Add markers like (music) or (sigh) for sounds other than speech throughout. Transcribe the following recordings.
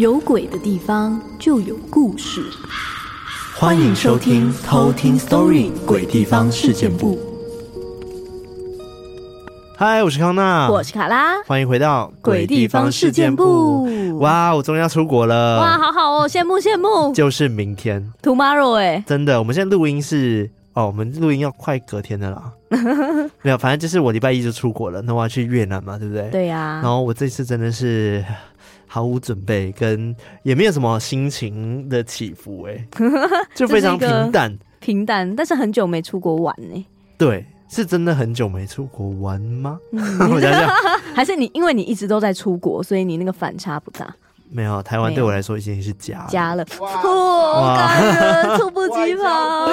有鬼的地方就有故事。欢迎收听《偷听 Story 鬼地方事件部》。嗨，我是康娜，我是卡拉，欢迎回到《鬼地方事件部》。哇，我终于要出国了！哇，好好哦，羡慕羡慕。就是明天，Tomorrow 哎、欸，真的，我们现在录音是哦，我们录音要快隔天的啦。(laughs) 没有，反正就是我礼拜一就出国了，那我要去越南嘛，对不对？对呀、啊。然后我这次真的是毫无准备，跟也没有什么心情的起伏，哎，(laughs) 就非常平淡，平淡。但是很久没出国玩呢。对，是真的很久没出国玩吗？嗯、(laughs) 我想想，(laughs) 还是你因为你一直都在出国，所以你那个反差不大。没有，台湾对我来说已经是家了家了。哇，猝不及防。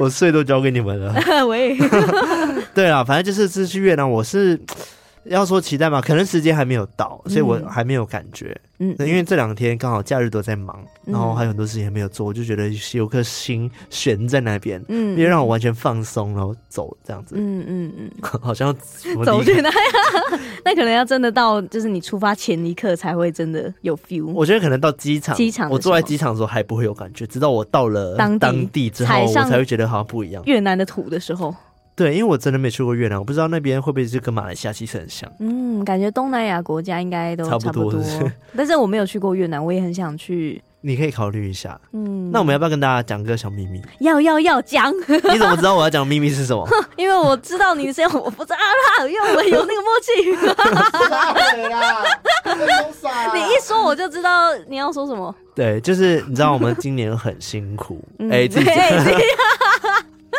我税都交给你们了。喂，对啊，反正就是这次去越南，我是要说期待嘛，可能时间还没有到，所以我还没有感觉。嗯，因为这两天刚好假日都在忙，然后还有很多事情还没有做，我就觉得有颗心悬在那边，嗯，别让我完全放松，然后走这样子。嗯嗯嗯，(laughs) 好像走去那样，(laughs) 那可能要真的到，就是你出发前一刻才会真的有 feel。我觉得可能到机场，机场我坐在机场的时候还不会有感觉，直到我到了当地之后，我才会觉得好像不一样。越南的土的时候。对，因为我真的没去过越南，我不知道那边会不会是跟马来西亚其实很像。嗯，感觉东南亚国家应该都差不多。是是，(laughs) 但是我没有去过越南，我也很想去。(laughs) 你可以考虑一下。嗯，那我们要不要跟大家讲个小秘密？要要要讲！(laughs) 你怎么知道我要讲的秘密是什么？因为我知道你是要我不知道啦，因为我们有那个默契。你一说我就知道你要说什么。对，就是你知道我们今年很辛苦。哎、嗯，自己讲。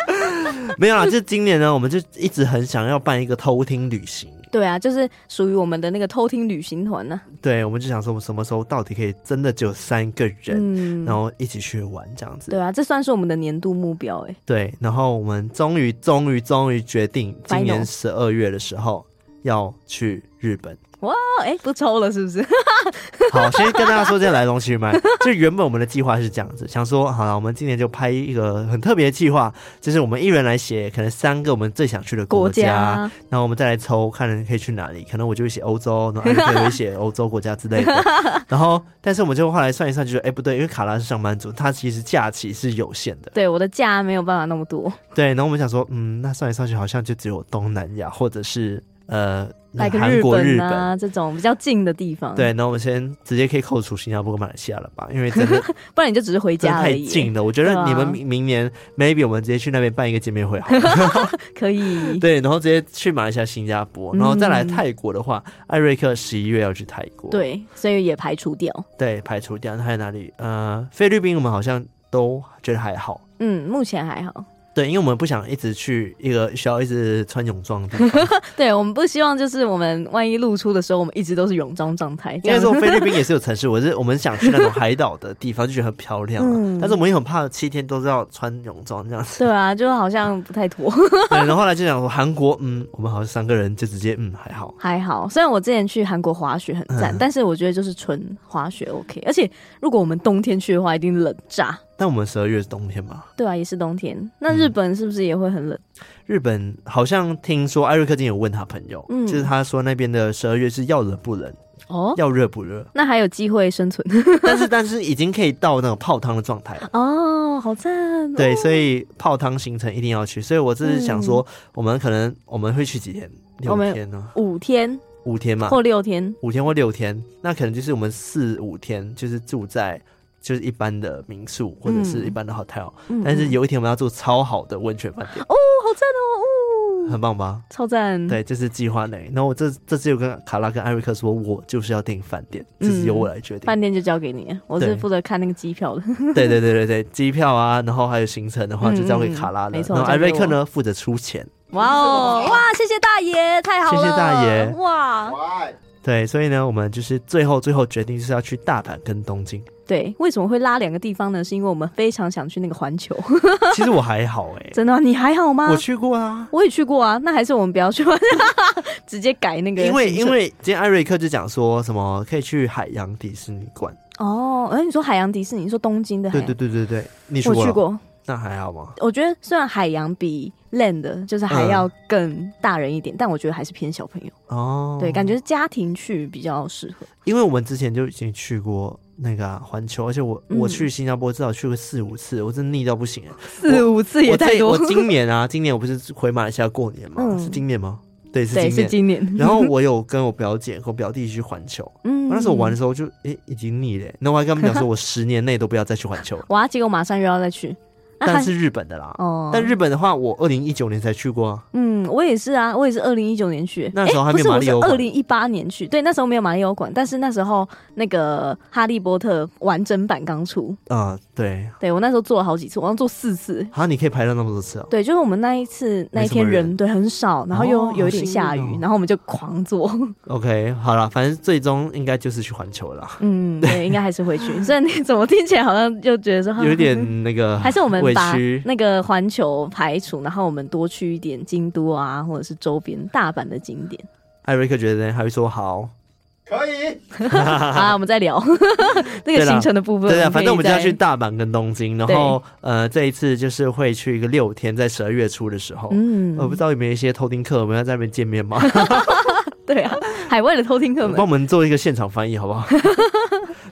(laughs) 没有啦，就今年呢，我们就一直很想要办一个偷听旅行。对啊，就是属于我们的那个偷听旅行团呢。对，我们就想说，我们什么时候到底可以真的只有三个人，嗯、然后一起去玩这样子。对啊，这算是我们的年度目标哎。对，然后我们终于、终于、终于决定，今年十二月的时候要去日本。哇，哎，不抽了是不是？(laughs) 好，先跟大家说这来龙去脉。就原本我们的计划是这样子，想说好了，我们今年就拍一个很特别的计划，就是我们一人来写，可能三个我们最想去的国家，然后我们再来抽，看人可以去哪里。可能我就会写欧洲，然后艾瑞克会写欧洲国家之类的。(laughs) 然后，但是我们就后来算一算，就说，哎，不对，因为卡拉是上班族，他其实假期是有限的。对，我的假没有办法那么多。对，然后我们想说，嗯，那算一算去，好像就只有东南亚，或者是。呃，韩国、日本啊，这种比较近的地方。对，那我们先直接可以扣除新加坡跟马来西亚了吧？因为真的，(laughs) 不然你就只是回家。太近了，我觉得你们明明年 maybe 我们直接去那边办一个见面会好了。(laughs) 可以。(laughs) 对，然后直接去马来西亚、新加坡，然后再来泰国的话，艾瑞克十一月要去泰国。对，所以也排除掉。对，排除掉。那还有哪里？呃，菲律宾我们好像都觉得还好。嗯，目前还好。对，因为我们不想一直去一个需要一直穿泳装的地方。(laughs) 对，我们不希望就是我们万一露出的时候，我们一直都是泳装状态。应该说菲律宾 (laughs) 也是有城市，我是我们想去那种海岛的地方，就觉得很漂亮，嗯、但是我们也很怕七天都是要穿泳装这样子。对啊，就好像不太妥。(laughs) 对，然后后来就想说韩国，嗯，我们好像三个人就直接嗯还好还好。虽然我之前去韩国滑雪很赞，嗯、但是我觉得就是纯滑雪 OK。而且如果我们冬天去的话，一定冷炸。但我们十二月是冬天嘛？对啊，也是冬天。那日本是不是也会很冷？嗯、日本好像听说艾瑞克今天有问他朋友，嗯，就是他说那边的十二月是要冷不冷哦，要热不热？那还有机会生存？但是 (laughs) 但是已经可以到那种泡汤的状态了哦，好赞！对，所以泡汤行程一定要去。所以我只是想说，我们可能我们会去几天？六天呢？五天？五天嘛？或六天？五天或六天？那可能就是我们四五天，就是住在。就是一般的民宿或者是一般的 hotel，、嗯、但是有一天我们要住超好的温泉饭店哦，好赞哦，哦，很棒吧？超赞。对，这、就是计划内。然后我这这次有跟卡拉跟艾瑞克说，我就是要订饭店，这是由我来决定。饭店就交给你，我是负责看那个机票的。(laughs) 对对对对对，机票啊，然后还有行程的话就交给卡拉了。没错，然后艾瑞克呢负责出钱。哇哦，哇，谢谢大爷，太好了，谢谢大爷，哇。对，所以呢，我们就是最后最后决定是要去大阪跟东京。对，为什么会拉两个地方呢？是因为我们非常想去那个环球。(laughs) 其实我还好哎、欸，(laughs) 真的、啊，你还好吗？我去过啊，我也去过啊。那还是我们不要去，(laughs) 直接改那个。因为因为今天艾瑞克就讲说什么可以去海洋迪士尼馆。哦，哎，你说海洋迪士尼，你说东京的海洋？对对对对对，你去过？我去过。那还好吗？我觉得虽然海洋比 land 就是还要更大人一点，嗯、但我觉得还是偏小朋友哦。对，感觉是家庭去比较适合。因为我们之前就已经去过那个环、啊、球，而且我、嗯、我去新加坡至少去过四五次，我真的腻到不行。四五次也太多。我，我今年啊，今年我不是回马来西亚过年吗？嗯、是今年吗？对，是今年。是今年。然后 (laughs) 我有跟我表姐和我表弟去环球，嗯，那时候我玩的时候就诶、欸、已经腻了，那我还跟他们讲说，(laughs) 我十年内都不要再去环球。哇，结果马上又要再去。(laughs) 但是日本的啦，哦，但日本的话，我二零一九年才去过啊。嗯，我也是啊，我也是二零一九年去，那时候还没有马里奥馆。二零一八年去，对，那时候没有马里奥馆，但是那时候那个哈利波特完整版刚出啊、呃，对，对我那时候做了好几次，我要做四次。好，你可以排到那么多次啊？对，就是我们那一次那一天人，人对很少，然后又有一点下雨，哦、然后我们就狂做。OK，好了，反正最终应该就是去环球了。嗯，对，应该还是会去。(laughs) 虽然你怎么听起来好像就觉得说有点那个，还是我们把那个。呃，环球排除，然后我们多去一点京都啊，或者是周边大阪的景点。艾瑞克觉得呢，还会说好，可以。(laughs) 啊，我们再聊 (laughs) 那个行程的部分。对啊，反正我们就要去大阪跟东京，然后呃，这一次就是会去一个六天，在十二月初的时候。嗯，我不知道有没有一些偷听客，我们要在那边见面吗？(laughs) 对啊，海外的偷听客们，帮我们做一个现场翻译好不好？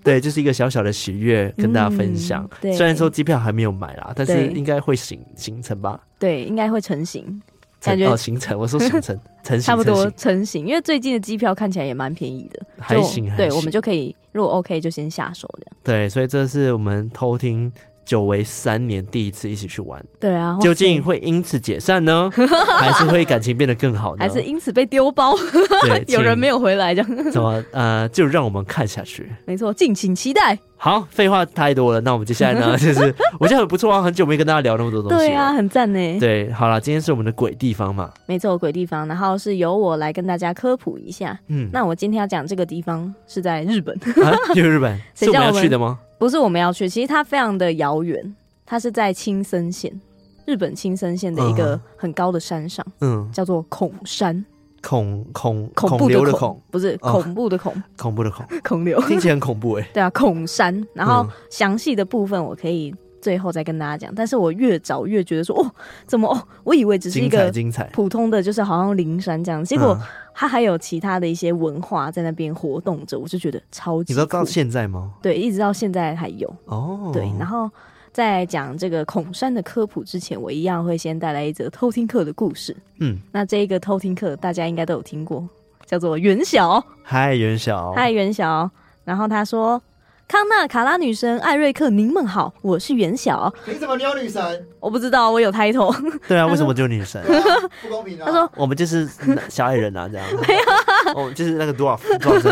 对，就是一个小小的喜悦，跟大家分享。嗯、对，虽然说机票还没有买啦，但是应该会行行程吧？对，应该会成型。感觉哦，行程，我说 (laughs) 行程成型，差不多成型。因为最近的机票看起来也蛮便宜的，还行。还行，对，我们就可以，如果 OK 就先下手这样。对，所以这是我们偷听。久违三年第一次一起去玩，对啊，究竟会因此解散呢，(laughs) 还是会感情变得更好呢？还是因此被丢包？对，(laughs) 有人没有回来这样？怎么呃，就让我们看下去。没错，敬请期待。好，废话太多了，那我们接下来呢，(laughs) 就是我觉得很不错啊，很久没跟大家聊那么多东西。对啊，很赞呢。对，好了，今天是我们的鬼地方嘛？没错，鬼地方，然后是由我来跟大家科普一下。嗯，那我今天要讲这个地方是在日本，啊，就日本，是我们要去的吗？不是我们要去，其实它非常的遥远。它是在青森县，日本青森县的一个很高的山上，嗯，叫做恐山，恐恐恐怖的恐，不是恐怖的恐，恐怖的恐，(laughs) 恐流，听起来很恐怖哎。对啊，恐山。然后详细的部分我可以最后再跟大家讲，但是我越找越觉得说，哦，怎么哦？我以为只是一个精彩普通的就是好像灵山这样，结果它还有其他的一些文化在那边活动着，我就觉得超级。你知道到现在吗？对，一直到现在还有哦。对，然后。在讲这个孔山的科普之前，我一样会先带来一则偷听课的故事。嗯，那这一个偷听课大家应该都有听过，叫做袁晓。嗨，袁晓。嗨，袁晓。然后他说。康纳、卡拉女神、艾瑞克，您们好，我是袁晓。你怎么你有女神？我不知道，我有 title。(laughs) 对啊，为什么就女神？(laughs) 不公平啊！他说我们就是 (laughs) 小矮人啊，这样。没有，哦，就是那个多少多少。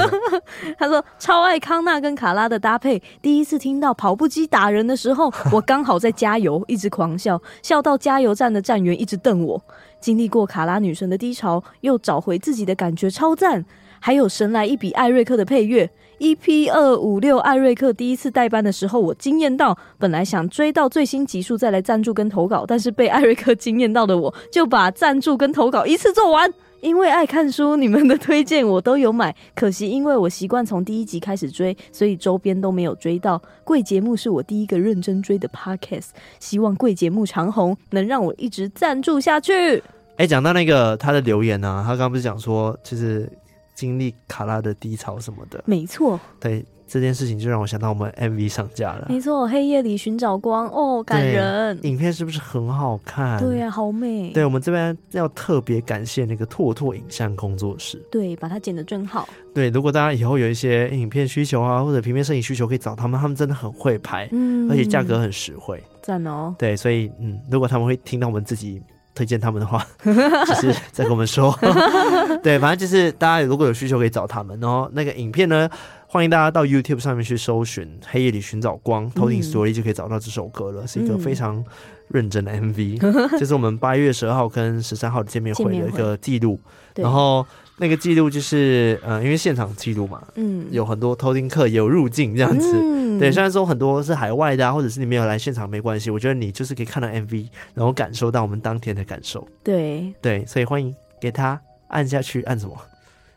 他说超爱康纳跟卡拉的搭配。第一次听到跑步机打人的时候，我刚好在加油，一直狂笑，笑到加油站的站员一直瞪我。经历过卡拉女神的低潮，又找回自己的感觉，超赞。还有神来一笔艾瑞克的配乐。EP 二五六艾瑞克第一次代班的时候，我惊艳到，本来想追到最新集数再来赞助跟投稿，但是被艾瑞克惊艳到的我，就把赞助跟投稿一次做完。因为爱看书，你们的推荐我都有买，可惜因为我习惯从第一集开始追，所以周边都没有追到。贵节目是我第一个认真追的 Podcast，希望贵节目长红，能让我一直赞助下去。哎，讲到那个他的留言呢、他刚刚不是讲说，就是。经历卡拉的低潮什么的，没错。对，这件事情就让我想到我们 MV 上架了。没错，黑夜里寻找光哦，感人。影片是不是很好看？对呀、啊，好美。对，我们这边要特别感谢那个拓拓影像工作室，对，把它剪得真好。对，如果大家以后有一些影片需求啊，或者平面摄影需求，可以找他们，他们真的很会拍，嗯，而且价格很实惠，赞哦。对，所以嗯，如果他们会听到我们自己。推荐他们的话，(laughs) 就是再跟我们说。(laughs) 对，反正就是大家如果有需求可以找他们。然后那个影片呢，欢迎大家到 YouTube 上面去搜寻《黑夜里寻找光》，Toting Story 就可以找到这首歌了。嗯、是一个非常 (laughs) 认真的 MV，这、嗯、是我们八月十二号跟十三号的见面会的一个记录。然后。那个记录就是，呃，因为现场记录嘛，嗯，有很多偷听客也有入境这样子，嗯、对。虽然说很多是海外的啊，或者是你没有来现场没关系，我觉得你就是可以看到 MV，然后感受到我们当天的感受。对对，所以欢迎给他按下去，按什么？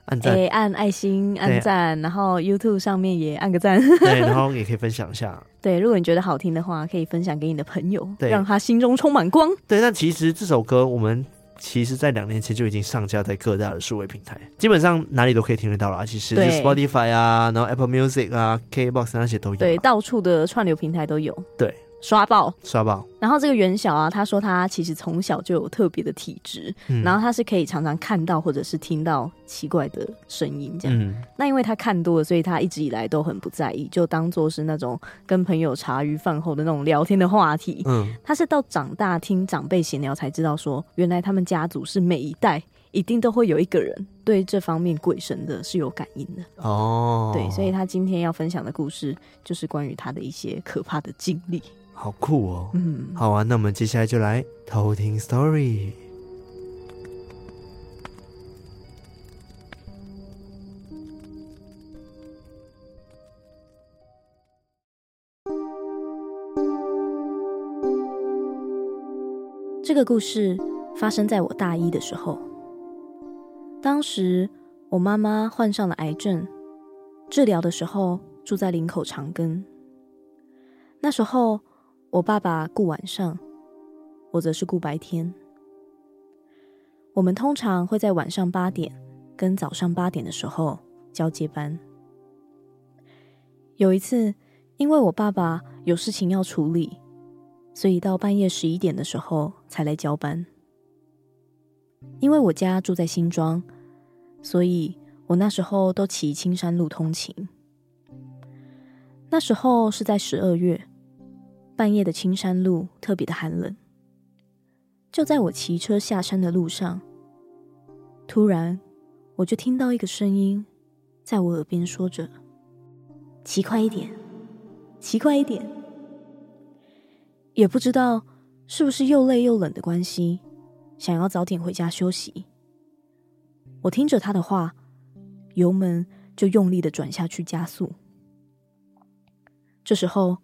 按赞、欸，按爱心，按赞，然后 YouTube 上面也按个赞，(laughs) 对，然后也可以分享一下。(laughs) 对，如果你觉得好听的话，可以分享给你的朋友，对，让他心中充满光。对，但其实这首歌我们。其实，在两年前就已经上架在各大的数位平台，基本上哪里都可以听得到了。其实就 Spotify 啊，然后 Apple Music 啊，KBox 那些都有。对，到处的串流平台都有。对。刷爆，刷爆。然后这个袁小啊，他说他其实从小就有特别的体质，嗯，然后他是可以常常看到或者是听到奇怪的声音这样。嗯，那因为他看多了，所以他一直以来都很不在意，就当做是那种跟朋友茶余饭后的那种聊天的话题。嗯，他是到长大听长辈闲聊才知道说，原来他们家族是每一代一定都会有一个人对这方面鬼神的是有感应的。哦，对，所以他今天要分享的故事就是关于他的一些可怕的经历。好酷哦！嗯，好啊，那我们接下来就来偷听 story。这个故事发生在我大一的时候，当时我妈妈患上了癌症，治疗的时候住在林口长庚，那时候。我爸爸顾晚上，我则是顾白天。我们通常会在晚上八点跟早上八点的时候交接班。有一次，因为我爸爸有事情要处理，所以到半夜十一点的时候才来交班。因为我家住在新庄，所以我那时候都骑青山路通勤。那时候是在十二月。半夜的青山路特别的寒冷，就在我骑车下山的路上，突然我就听到一个声音在我耳边说着：“骑快一点，骑快一点。”也不知道是不是又累又冷的关系，想要早点回家休息。我听着他的话，油门就用力的转下去加速。这时候。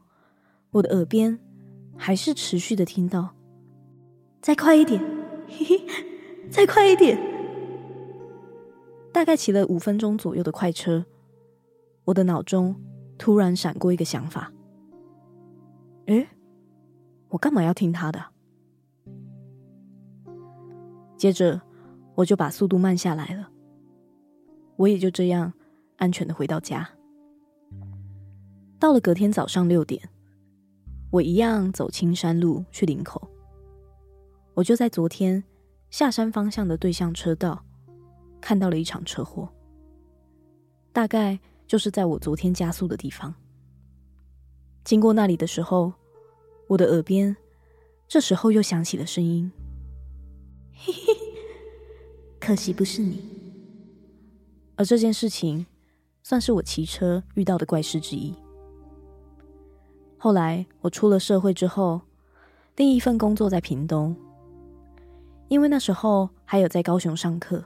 我的耳边还是持续的听到，再快一点，嘿嘿，再快一点。大概骑了五分钟左右的快车，我的脑中突然闪过一个想法：诶，我干嘛要听他的？接着我就把速度慢下来了，我也就这样安全的回到家。到了隔天早上六点。我一样走青山路去林口，我就在昨天下山方向的对向车道看到了一场车祸，大概就是在我昨天加速的地方。经过那里的时候，我的耳边这时候又响起了声音：“嘿嘿，可惜不是你。”而这件事情算是我骑车遇到的怪事之一。后来我出了社会之后，第一份工作在屏东，因为那时候还有在高雄上课，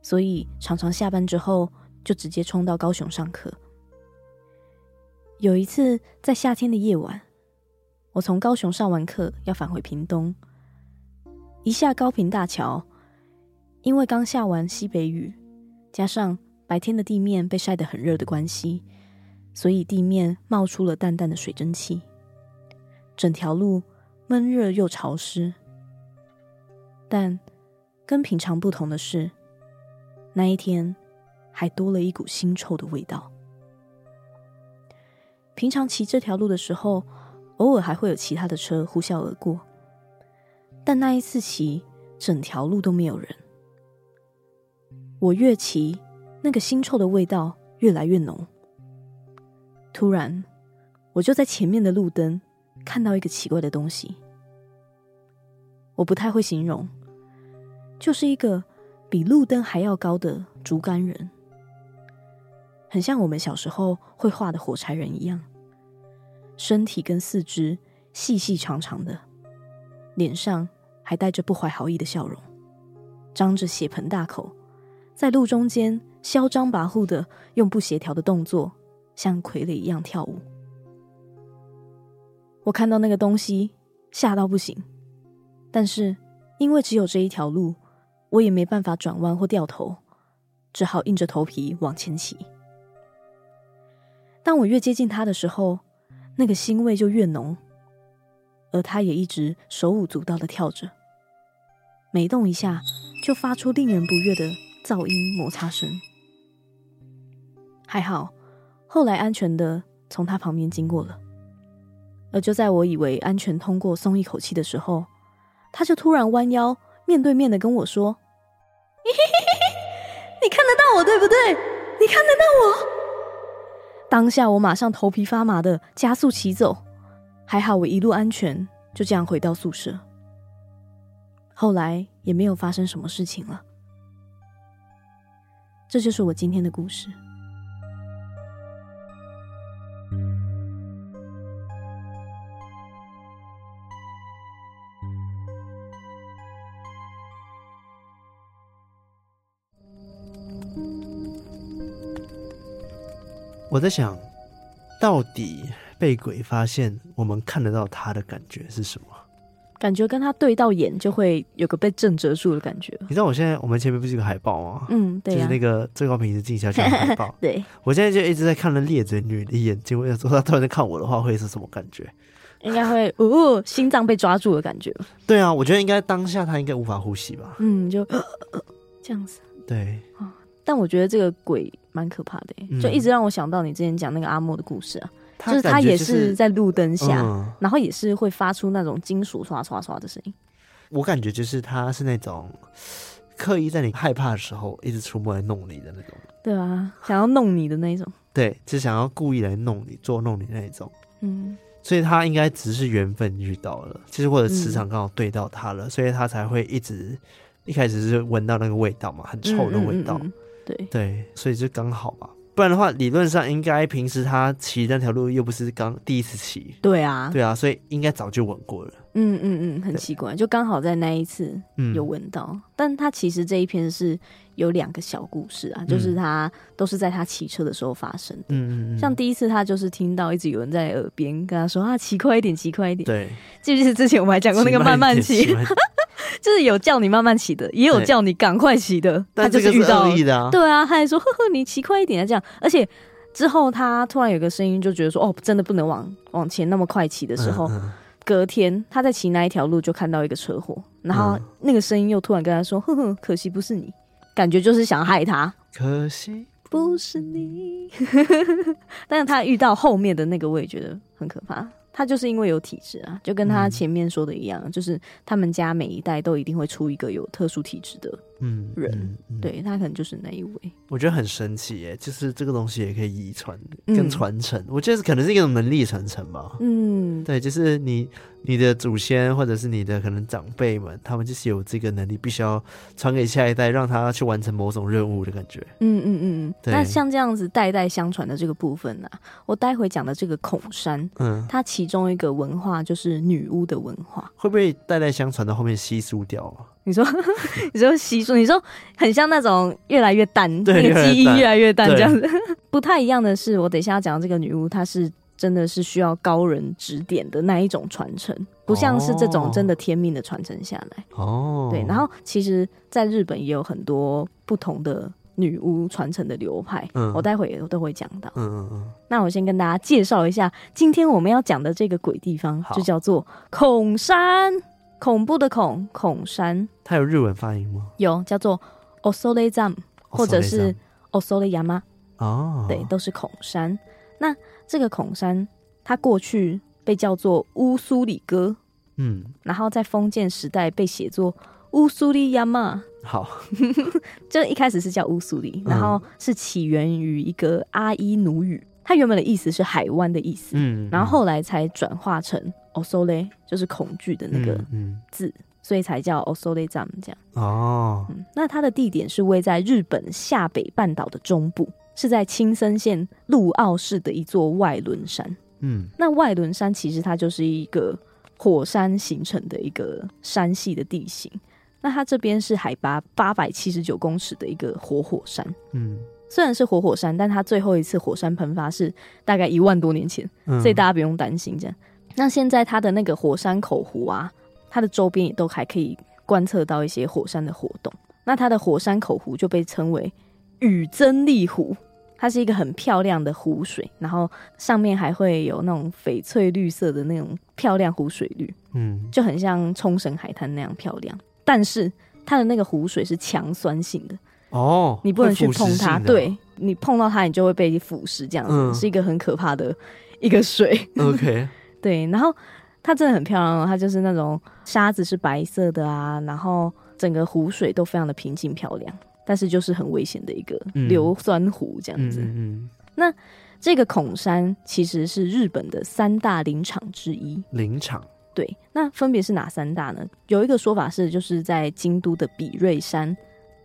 所以常常下班之后就直接冲到高雄上课。有一次在夏天的夜晚，我从高雄上完课要返回屏东，一下高屏大桥，因为刚下完西北雨，加上白天的地面被晒得很热的关系。所以地面冒出了淡淡的水蒸气，整条路闷热又潮湿。但跟平常不同的是，那一天还多了一股腥臭的味道。平常骑这条路的时候，偶尔还会有其他的车呼啸而过，但那一次骑，整条路都没有人。我越骑，那个腥臭的味道越来越浓。突然，我就在前面的路灯看到一个奇怪的东西。我不太会形容，就是一个比路灯还要高的竹竿人，很像我们小时候会画的火柴人一样，身体跟四肢细细长长的，脸上还带着不怀好意的笑容，张着血盆大口。在路中间嚣张跋扈的用不协调的动作，像傀儡一样跳舞。我看到那个东西，吓到不行。但是因为只有这一条路，我也没办法转弯或掉头，只好硬着头皮往前骑。当我越接近他的时候，那个腥味就越浓，而他也一直手舞足蹈的跳着，每动一下就发出令人不悦的。噪音摩擦声，还好，后来安全的从他旁边经过了。而就在我以为安全通过，松一口气的时候，他就突然弯腰，面对面的跟我说：“ (laughs) 你看得到我对不对？你看得到我？”当下我马上头皮发麻的加速骑走，还好我一路安全，就这样回到宿舍。后来也没有发生什么事情了。这就是我今天的故事。我在想，到底被鬼发现，我们看得到他的感觉是什么？感觉跟他对到眼，就会有个被震折住的感觉。你知道我现在我们前面不是有个海报吗？嗯，对、啊，就是那个最高品质静香的海报。(laughs) 对，我现在就一直在看那猎嘴女的眼睛。我想说，她突然在看我的话，会是什么感觉？应该会，哦，心脏被抓住的感觉。对啊，我觉得应该当下他应该无法呼吸吧。嗯，就这样子。对、哦。但我觉得这个鬼蛮可怕的、嗯，就一直让我想到你之前讲那个阿莫的故事啊。就是他也是在路灯下、嗯，然后也是会发出那种金属刷刷刷的声音。我感觉就是他是那种刻意在你害怕的时候一直出没来弄你的那种。对啊，想要弄你的那种。(laughs) 对，就想要故意来弄你、捉弄你那一种。嗯，所以他应该只是缘分遇到了，其实或者磁场刚好对到他了、嗯，所以他才会一直一开始是闻到那个味道嘛，很臭的味道。嗯嗯嗯对对，所以就刚好吧。不然的话，理论上应该平时他骑那条路又不是刚第一次骑，对啊，对啊，所以应该早就闻过了。嗯嗯嗯，很奇怪，就刚好在那一次有闻到、嗯。但他其实这一篇是有两个小故事啊，就是他都是在他骑车的时候发生的。嗯嗯，像第一次他就是听到一直有人在耳边跟他说啊，骑快一点，骑快一点。对，记不记得之前我们还讲过那个慢慢骑。(laughs) 就是有叫你慢慢骑的，也有叫你赶快骑的。他就是遇到是的、啊，对啊，他还说呵呵，你骑快一点啊，这样。而且之后他突然有个声音，就觉得说哦，真的不能往往前那么快骑的时候，嗯嗯，隔天他在骑那一条路就看到一个车祸，然后那个声音又突然跟他说，呵呵，可惜不是你，感觉就是想害他。可惜不是你，(laughs) 但是他遇到后面的那个，我也觉得很可怕。他就是因为有体质啊，就跟他前面说的一样，嗯、就是他们家每一代都一定会出一个有特殊体质的人，嗯嗯嗯、对他可能就是那一位。我觉得很神奇耶，就是这个东西也可以遗传跟传承，我觉得可能是一种能力传承吧。嗯，对，就是你你的祖先或者是你的可能长辈们，他们就是有这个能力，必须要传给下一代，让他去完成某种任务的感觉。嗯嗯嗯，那像这样子代代相传的这个部分呢、啊，我待会讲的这个孔山，嗯，它其中一个文化就是女巫的文化，会不会代代相传到后面稀疏掉啊？你说，(laughs) 你说稀疏，你说很像那种越来越淡，那个记忆越来越淡这样子。(laughs) 不太一样的是，我等一下要讲的这个女巫，她是真的是需要高人指点的那一种传承，不像是这种真的天命的传承下来。哦，对。然后其实，在日本也有很多不同的女巫传承的流派，嗯，我待会也都会讲到。嗯嗯嗯。那我先跟大家介绍一下，今天我们要讲的这个鬼地方，就叫做孔山。恐怖的恐恐山，它有日文发音吗？有，叫做 osole zam，或者是 osole yama。哦，对，都是恐山。那这个恐山，它过去被叫做乌苏里哥，嗯，然后在封建时代被写作乌苏里亚玛。好，(laughs) 就一开始是叫乌苏里，然后是起源于一个阿伊努语，它原本的意思是海湾的意思，嗯，然后后来才转化成 Osole，就是恐惧的那个字，所以才叫 Osole 站这样。哦、嗯，那它的地点是位在日本下北半岛的中部，是在青森县陆奥市的一座外轮山。嗯，那外轮山其实它就是一个火山形成的一个山系的地形。那它这边是海拔八百七十九公尺的一个活火山。嗯，虽然是活火山，但它最后一次火山喷发是大概一万多年前，嗯、所以大家不用担心这样。那现在它的那个火山口湖啊，它的周边也都还可以观测到一些火山的活动。那它的火山口湖就被称为雨真利湖，它是一个很漂亮的湖水，然后上面还会有那种翡翠绿色的那种漂亮湖水绿，嗯，就很像冲绳海滩那样漂亮。但是它的那个湖水是强酸性的哦，你不能去碰它，对，你碰到它，你就会被腐蚀，这样子、嗯、是一个很可怕的一个水。OK，(laughs) 对，然后它真的很漂亮哦，它就是那种沙子是白色的啊，然后整个湖水都非常的平静漂亮，但是就是很危险的一个硫酸湖这样子。嗯，嗯，嗯，那这个孔山其实是日本的三大林场之一，林场。对，那分别是哪三大呢？有一个说法是，就是在京都的比瑞山，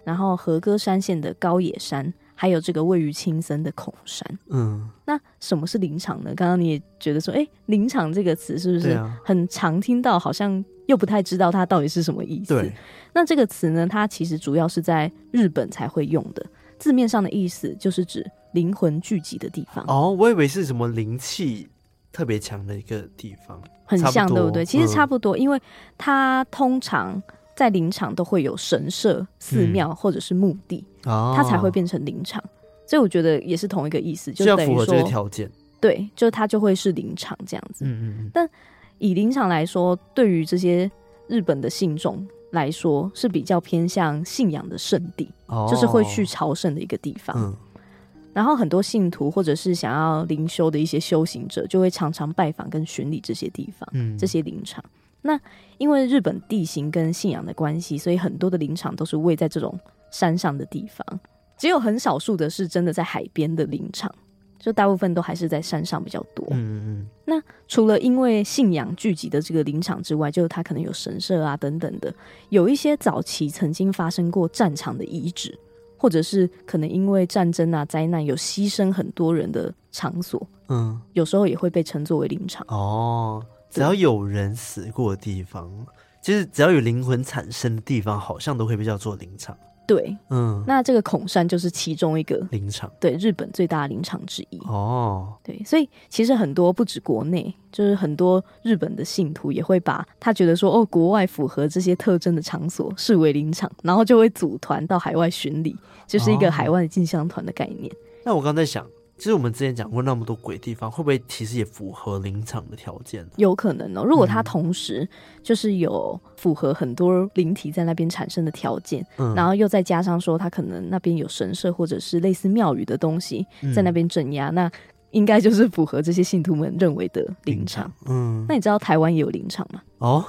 然后和歌山县的高野山，还有这个位于青森的孔山。嗯，那什么是林场呢？刚刚你也觉得说，哎，林场这个词是不是很常听到？好像又不太知道它到底是什么意思。对，那这个词呢，它其实主要是在日本才会用的，字面上的意思就是指灵魂聚集的地方。哦，我以为是什么灵气。特别强的一个地方，很像，对不对？其实差不多，嗯、因为它通常在林场都会有神社、寺庙或者是墓地，嗯、它才会变成林场。哦、所以我觉得也是同一个意思，就等于说，要符合这个条件。对，就它就会是林场这样子。嗯嗯。但以林场来说，对于这些日本的信众来说，是比较偏向信仰的圣地，哦、就是会去朝圣的一个地方。嗯。然后很多信徒或者是想要灵修的一些修行者，就会常常拜访跟巡礼这些地方，嗯，这些林场。那因为日本地形跟信仰的关系，所以很多的林场都是位在这种山上的地方，只有很少数的是真的在海边的林场，就大部分都还是在山上比较多。嗯嗯。那除了因为信仰聚集的这个林场之外，就它可能有神社啊等等的，有一些早期曾经发生过战场的遗址。或者是可能因为战争啊、灾难有牺牲很多人的场所，嗯，有时候也会被称作为林场。哦，只要有人死过的地方，其实只要有灵魂产生的地方，好像都会被叫做灵场。对，嗯，那这个孔山就是其中一个林场，对，日本最大的林场之一。哦，对，所以其实很多不止国内，就是很多日本的信徒也会把他觉得说哦，国外符合这些特征的场所视为林场，然后就会组团到海外巡礼，就是一个海外的进香团的概念。哦，那我刚在想。其实我们之前讲过那么多鬼地方，会不会其实也符合林场的条件？有可能哦。如果它同时就是有符合很多灵体在那边产生的条件，嗯、然后又再加上说它可能那边有神社或者是类似庙宇的东西在那边镇压，嗯、那应该就是符合这些信徒们认为的林场。嗯，那你知道台湾也有林场吗？哦，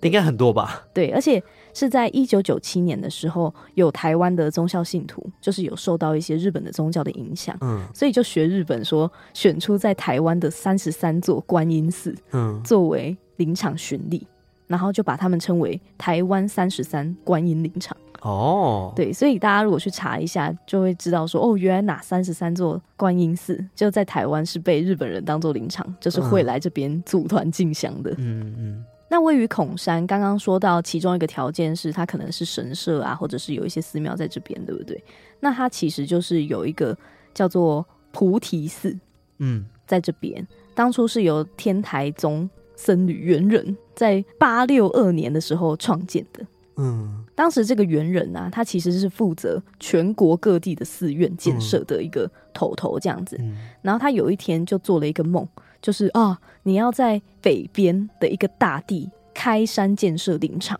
应该很多吧？对，而且。是在一九九七年的时候，有台湾的宗教信徒，就是有受到一些日本的宗教的影响，嗯，所以就学日本说，选出在台湾的三十三座观音寺，嗯，作为林场巡礼，然后就把他们称为台湾三十三观音林场。哦，对，所以大家如果去查一下，就会知道说，哦，原来哪三十三座观音寺就在台湾是被日本人当做林场，就是会来这边组团进香的。嗯嗯。那位于孔山，刚刚说到其中一个条件是，它可能是神社啊，或者是有一些寺庙在这边，对不对？那它其实就是有一个叫做菩提寺，嗯，在这边，当初是由天台宗僧侣元人在八六二年的时候创建的，嗯，当时这个元人啊，他其实是负责全国各地的寺院建设的一个头头这样子，嗯，然后他有一天就做了一个梦。就是啊，你要在北边的一个大地开山建设林场，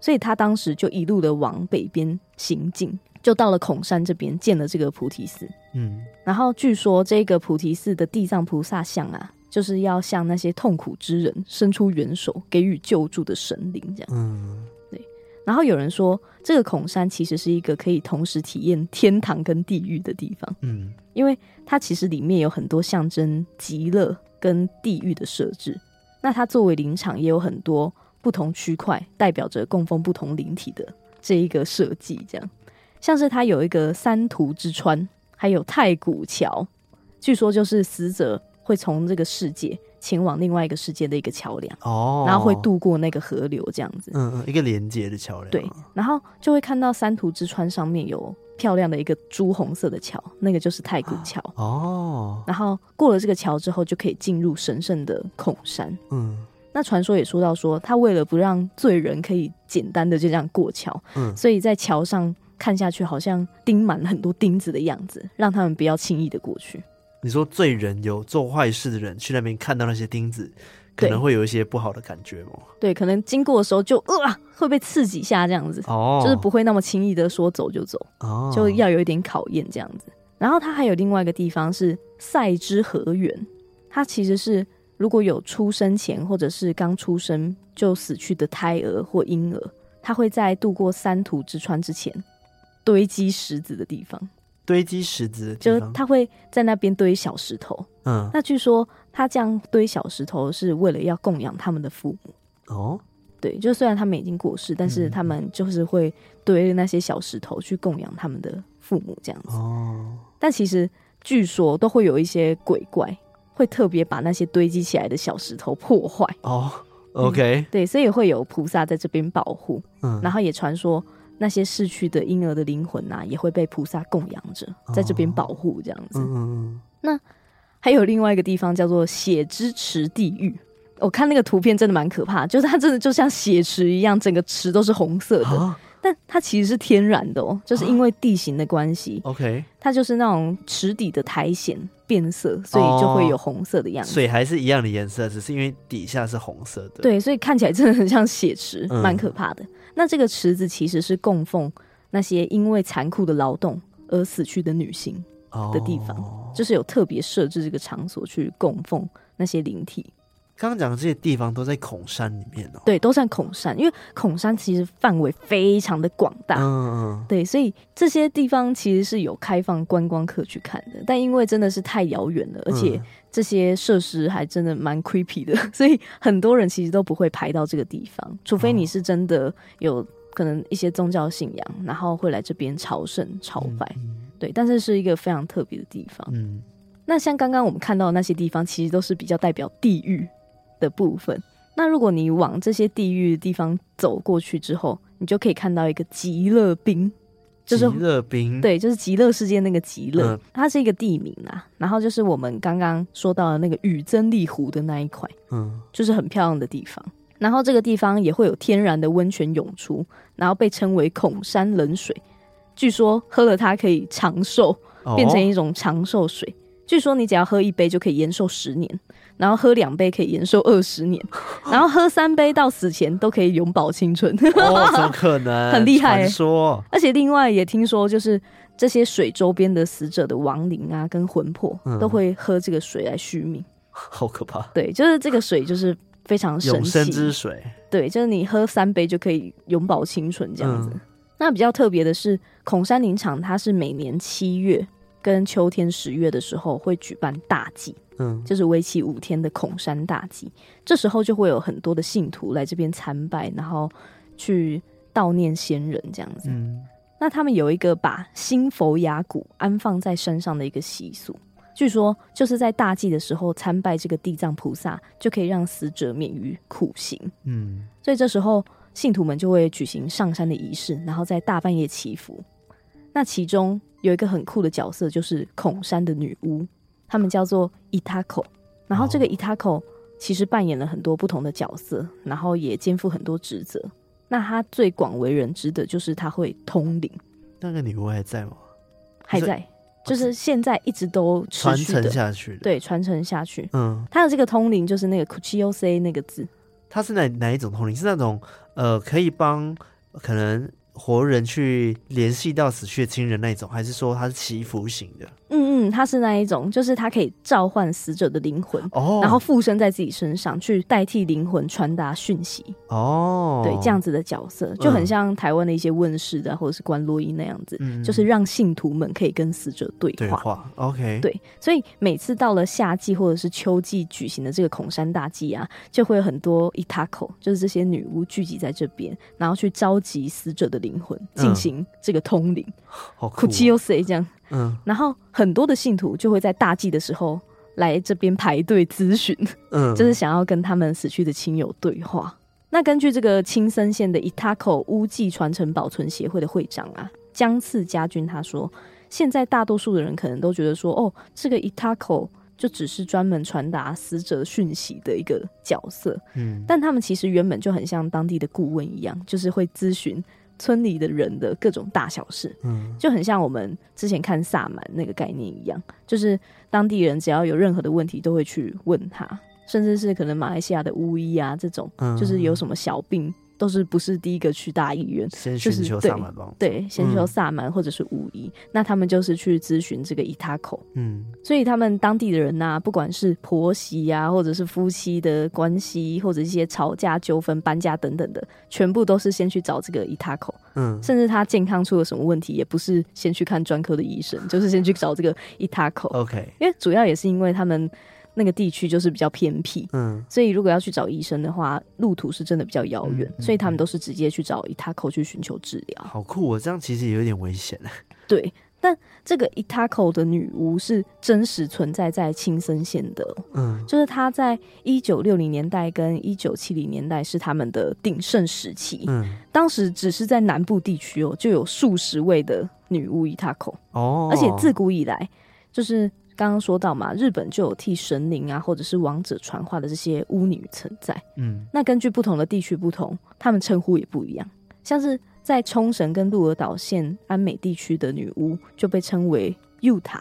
所以他当时就一路的往北边行进，就到了孔山这边建了这个菩提寺。嗯，然后据说这个菩提寺的地藏菩萨像啊，就是要向那些痛苦之人伸出援手，给予救助的神灵这样。嗯，对。然后有人说，这个孔山其实是一个可以同时体验天堂跟地狱的地方。嗯，因为它其实里面有很多象征极乐跟地域的设置。那它作为灵场，也有很多不同区块代表着供奉不同灵体的这一个设计，这样像是它有一个三途之川，还有太古桥，据说就是死者会从这个世界前往另外一个世界的一个桥梁哦，然后会渡过那个河流，这样子，嗯嗯，一个连接的桥梁，对，然后就会看到三途之川上面有漂亮的一个朱红色的桥，那个就是太古桥。哦，然后过了这个桥之后，就可以进入神圣的孔山，嗯。那传说也说到说，他为了不让罪人可以简单的就这样过桥，嗯，所以在桥上看下去好像钉满了很多钉子的样子，让他们不要轻易的过去。你说罪人有做坏事的人去那边看到那些钉子，可能会有一些不好的感觉吗？对，可能经过的时候就呃会被刺几下这样子，哦，就是不会那么轻易的说走就走，哦，就要有一点考验这样子。然后它还有另外一个地方是赛之河源，它其实是。如果有出生前或者是刚出生就死去的胎儿或婴儿，它会在渡过三途之川之前堆积石子的地方。堆积石子就他会在那边堆小石头。嗯，那据说他这样堆小石头是为了要供养他们的父母。哦，对，就虽然他们已经过世，但是他们就是会堆那些小石头去供养他们的父母这样子。哦，但其实据说都会有一些鬼怪。会特别把那些堆积起来的小石头破坏哦，OK，嗯，对，所以会有菩萨在这边保护，嗯，然后也传说那些逝去的婴儿的灵魂啊，也会被菩萨供养着，在这边保护这样子。嗯嗯，那还有另外一个地方叫做血之池地狱，我看那个图片真的蛮可怕，就是它真的就像血池一样，整个池都是红色的。啊但它其实是天然的哦，就是因为地形的关系。OK，它就是那种池底的苔藓变色，所以就会有红色的样子。水还是一样的颜色，只是因为底下是红色的。对，所以看起来真的很像血池，蛮、嗯、可怕的。那这个池子其实是供奉那些因为残酷的劳动而死去的女性的地方，哦、就是有特别设置这个场所去供奉那些灵体。刚刚讲的这些地方都在孔山里面哦，对，都算孔山，因为孔山其实范围非常的广大，嗯嗯，对，所以这些地方其实是有开放观光客去看的，但因为真的是太遥远了，而且这些设施还真的蛮 creepy 的，(laughs) 所以很多人其实都不会排到这个地方，除非你是真的有可能一些宗教信仰，然后会来这边朝圣朝拜，嗯，对，但是是一个非常特别的地方，嗯，那像刚刚我们看到的那些地方，其实都是比较代表地狱的部分。那如果你往这些地狱的地方走过去之后，你就可以看到一个极乐冰，就是极乐冰，对，就是极乐世界那个极乐，嗯，它是一个地名啊。然后就是我们刚刚说到的那个雨真丽湖的那一块，嗯，就是很漂亮的地方。然后这个地方也会有天然的温泉涌出，然后被称为孔山冷水，据说喝了它可以长寿，变成一种长寿水。哦。据说你只要喝一杯就可以延寿十年。然后喝两杯可以延寿二十年，(laughs) 然后喝三杯到死前都可以永葆青春。哦，怎么可能？(laughs) 很厉害，说。而且另外也听说，就是这些水周边的死者的亡灵啊，跟魂魄都会喝这个水来续命。好可怕。对，就是这个水就是非常神奇。永生之水。对，就是你喝三杯就可以永葆青春这样子。嗯、那比较特别的是，孔山林场它是每年七月跟秋天十月的时候会举办大祭。嗯，就是为期五天的孔山大祭，这时候就会有很多的信徒来这边参拜，然后去悼念先人这样子。嗯，那他们有一个把新佛牙骨安放在山上的一个习俗，据说就是在大祭的时候参拜这个地藏菩萨，就可以让死者免于苦刑。嗯，所以这时候信徒们就会举行上山的仪式，然后在大半夜祈福。那其中有一个很酷的角色，就是孔山的女巫。他们叫做伊塔口，然后这个伊塔口其实扮演了很多不同的角色，然后也肩负很多职责。那他最广为人知的就是他会通灵。那个女巫还在吗？还在，就是现在一直都传承下去。对，传承下去。嗯，他的这个通灵就是那个 kuchiyose 那个字。他是哪哪一种通灵？是那种呃，可以帮可能活人去联系到死去的亲人那种，还是说他是祈福型的？嗯嗯，他是那一种，就是他可以召唤死者的灵魂，哦，然后附身在自己身上，去代替灵魂传达讯息。哦，对，这样子的角色就很像台湾的一些问世的，或者是观落阴那样子，嗯，就是让信徒们可以跟死者对话。对话，OK，对，所以每次到了夏季或者是秋季举行的这个孔山大祭啊，就会有很多伊塔口，就是这些女巫聚集在这边，然后去召集死者的灵魂进行这个通灵。好酷，这样。嗯，然后很多的信徒就会在大祭的时候来这边排队咨询，嗯，就是想要跟他们死去的亲友对话。那根据这个青森县的伊塔口巫祭传承保存协会的会长啊江次家军他说，现在大多数的人可能都觉得说，哦，这个伊塔口就只是专门传达死者讯息的一个角色，嗯，但他们其实原本就很像当地的顾问一样，就是会咨询。村里的人的各种大小事，嗯，就很像我们之前看萨满那个概念一样，就是当地人只要有任何的问题，都会去问他，甚至是可能马来西亚的巫医啊这种，嗯，就是有什么小病。都是不是第一个去大医院，先寻求萨满帮，对，先求萨满或者是巫医，嗯，那他们就是去咨询这个伊塔口，嗯，所以他们当地的人呐，啊，不管是婆媳呀，啊，或者是夫妻的关系，或者一些吵架纠纷、搬家等等的，全部都是先去找这个伊塔口，嗯，甚至他健康出了什么问题，也不是先去看专科的医生，就是先去找这个 (laughs) (laughs) 伊塔口，OK，因为主要也是因为他们。那个地区就是比较偏僻，嗯，所以如果要去找医生的话，路途是真的比较遥远，嗯嗯，所以他们都是直接去找伊塔口去寻求治疗。好酷，我这样其实也有点危险。对，但这个伊塔口的女巫是真实存在在青森县的，嗯，就是她在一九六零年代跟一九七零年代是他们的鼎盛时期，嗯，当时只是在南部地区哦，就有数十位的女巫伊塔口。哦，而且自古以来就是。刚刚说到嘛，日本就有替神灵啊，或者是王者传话的这些巫女存在。嗯，那根据不同的地区不同，他们称呼也不一样。像是在冲绳跟鹿儿岛县安美地区的女巫就被称为 Yuta，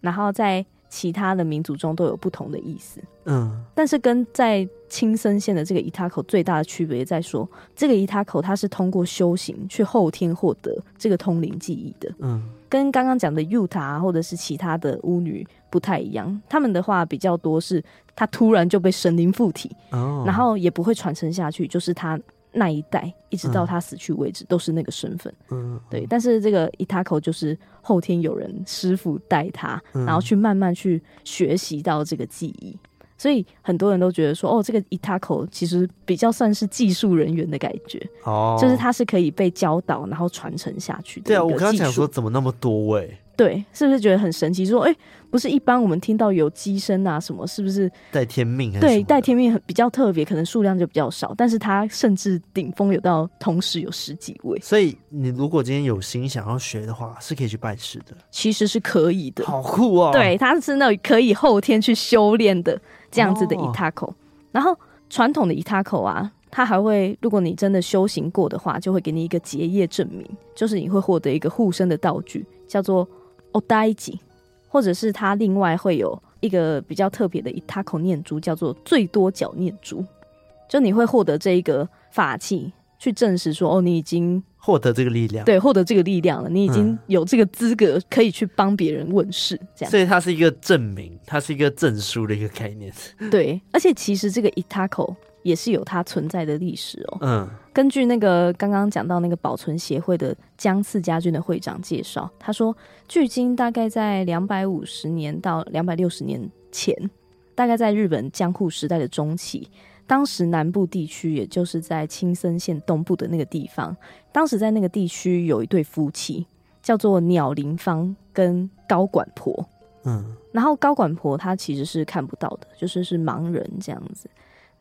然后在其他的民族中都有不同的意思。嗯，但是跟在青森县的这个伊塔口最大的区别在说，这个伊塔口它是通过修行去后天获得这个通灵记忆的。嗯。跟刚刚讲的 Yuta 或者是其他的巫女不太一样，他们的话比较多是，他突然就被神灵附体，哦，然后也不会传承下去，就是他那一代一直到他死去为止、嗯、都是那个身份，嗯，对。但是这个伊塔口就是后天有人师傅带他，然后去慢慢去学习到这个技艺。所以很多人都觉得说，哦，这个伊塔口其实比较算是技术人员的感觉，哦，就是他是可以被教导，然后传承下去的。对啊，我刚刚讲说怎么那么多位、欸？对，是不是觉得很神奇？说，哎、欸，不是一般我们听到有乩身啊什么，是不是带天命？对，带天命很比较特别，可能数量就比较少，但是它甚至顶峰有到同时有十几位。所以你如果今天有心想要学的话，是可以去拜师的。其实是可以的，好酷哦！对，它是那种可以后天去修炼的这样子的伊塔口。哦、然后传统的伊塔口啊，他还会，如果你真的修行过的话，就会给你一个结业证明，就是你会获得一个护身的道具，叫做。哦，代吉，或者是他另外会有一个比较特别的伊塔口念珠，叫做最多角念珠，就你会获得这一个法器，去证实说，哦，你已经获得这个力量，对，获得这个力量了，你已经有这个资格可以去帮别人问事，这样。所以它是一个证明，它是一个证书的一个概念。对，而且其实这个伊塔口也是有它存在的历史哦。嗯。根据那个刚刚讲到那个保存协会的江次家军的会长介绍，他说，距今大概在两百五十年到两百六十年前，大概在日本江户时代的中期，当时南部地区，也就是在青森县东部的那个地方，当时在那个地区有一对夫妻，叫做鸟林芳跟高管婆。嗯，然后高管婆她其实是看不到的，就是是盲人这样子。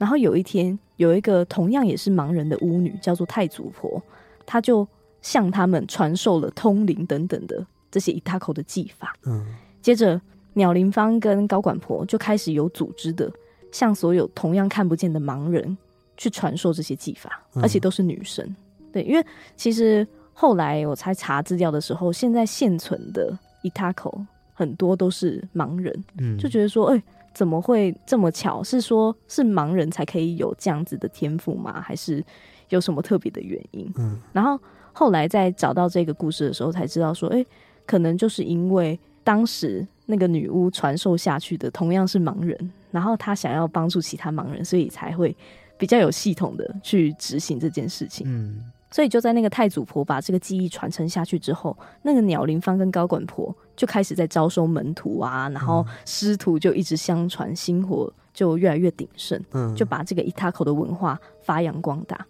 然后有一天，有一个同样也是盲人的巫女，叫做太祖婆，她就向他们传授了通灵等等的这些伊塔口的技法。嗯，接着鸟林芳跟高管婆就开始有组织的向所有同样看不见的盲人去传授这些技法，而且都是女生。对，因为其实后来我才查资料的时候，现在现存的伊塔口很多都是盲人，嗯，就觉得说，哎、欸。怎么会这么巧？是说，是盲人才可以有这样子的天赋吗？还是有什么特别的原因？嗯，然后后来在找到这个故事的时候，才知道说，哎，可能就是因为当时那个女巫传授下去的同样是盲人，然后她想要帮助其他盲人，所以才会比较有系统的去执行这件事情。嗯。所以就在那个太祖婆把这个技艺传承下去之后，那个鸟林芳跟高管婆就开始在招收门徒啊，然后师徒就一直相传，薪火就越来越鼎盛，嗯，就把这个伊塔口的文化发扬光大。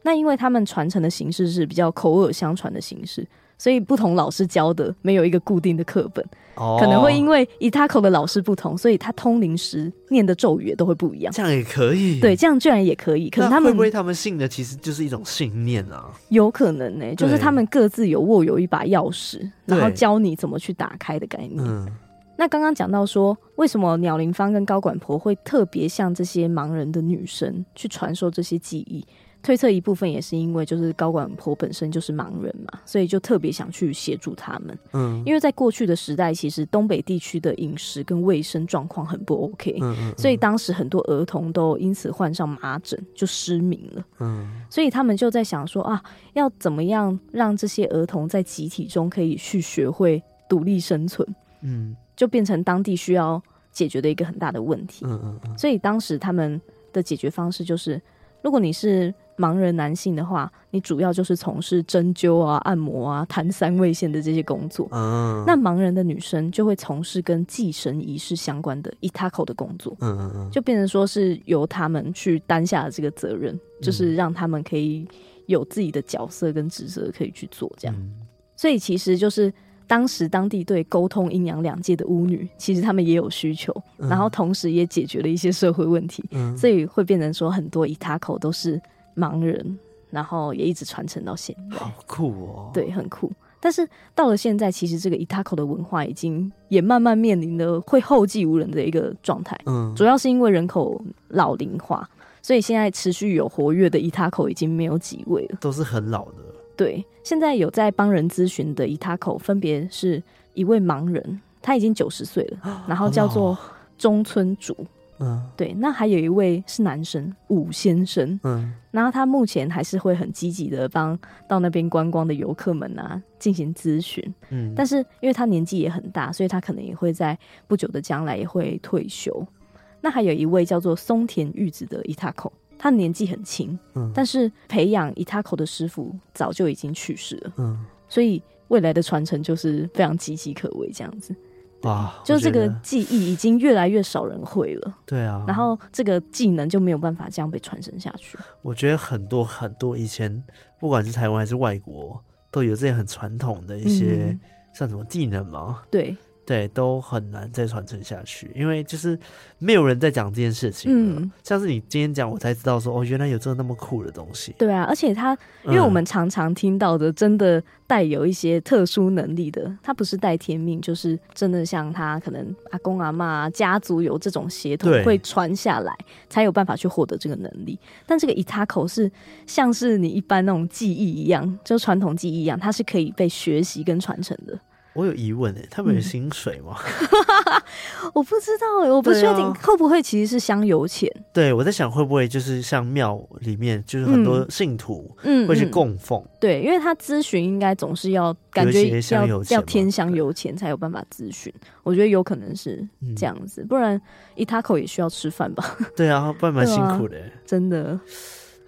那因为他们传承的形式是比较口耳相传的形式。所以不同老师教的没有一个固定的课本，哦，可能会因为伊塔口的老师不同，所以他通灵时念的咒语也都会不一样。这样也可以？对，这样居然也可以。可能他们会不会他们信的其实就是一种信念啊？有可能呢，欸，就是他们各自有握有一把钥匙，然后教你怎么去打开的概念。嗯，那刚刚讲到说，为什么鸟林芳跟高管婆会特别向这些盲人的女生去传授这些技艺？推测一部分也是因为，就是高管婆本身就是盲人嘛，所以就特别想去协助他们。嗯，因为在过去的时代，其实东北地区的饮食跟卫生状况很不 OK，嗯嗯，所以当时很多儿童都因此患上麻疹，就失明了。嗯，所以他们就在想说啊，要怎么样让这些儿童在集体中可以去学会独立生存？嗯，就变成当地需要解决的一个很大的问题。嗯嗯嗯，所以当时他们的解决方式就是，如果你是盲人男性的话，你主要就是从事针灸啊、按摩啊、弹三味线的这些工作。嗯，那盲人的女生就会从事跟祭神仪式相关的伊塔口的工作。嗯嗯嗯，就变成说是由他们去担下了这个责任，就是让他们可以有自己的角色跟职责可以去做这样。嗯，所以其实就是。当时当地对沟通阴阳两界的巫女，其实他们也有需求，嗯，然后同时也解决了一些社会问题，嗯，所以会变成说很多伊塔口都是盲人，然后也一直传承到现在。好酷哦！对，很酷。但是到了现在，其实这个伊塔口的文化已经也慢慢面临了会后继无人的一个状态。嗯，主要是因为人口老龄化，所以现在持续有活跃的伊塔口已经没有几位了，都是很老的。对，现在有在帮人咨询的伊塔口，分别是一位盲人，他已经九十岁了，然后叫做中村主。嗯，对，那还有一位是男生武先生。嗯，然后他目前还是会很积极的帮到那边观光的游客们啊进行咨询。嗯，但是因为他年纪也很大，所以他可能也会在不久的将来也会退休。那还有一位叫做松田玉子的伊塔口。他年纪很轻，嗯，但是培养伊塔口的师傅早就已经去世了，嗯，所以未来的传承就是非常岌岌可危这样子。哇，就这个技艺已经越来越少人会了，对啊，然后这个技能就没有办法这样被传承下去。我觉得很多很多以前不管是台湾还是外国，都有这些很传统的一些、嗯、像什么技能嘛，对。对，都很难再传承下去，因为就是没有人在讲这件事情。嗯，像是你今天讲，我才知道说，哦，原来有这个那么酷的东西。对啊，而且它，因为我们常常听到的，真的带有一些特殊能力的，它不是带天命，就是真的像他可能阿公阿妈家族有这种血统会传下来，才有办法去获得这个能力。但这个伊塔口是像是你一般那种技艺一样，就传统技艺一样，它是可以被学习跟传承的。我有疑问诶，他们有薪水吗？嗯、(laughs) 我不知道诶，我不确定会不会其实是香油钱。对，我在想会不会就是像庙里面，就是很多信徒嗯会去供奉、嗯嗯。对，因为他咨询应该总是要感觉要要添香油钱才有办法咨询。我觉得有可能是这样子，嗯、不然伊塔口也需要吃饭吧？(laughs) 对啊，不然蛮辛苦的、啊。真的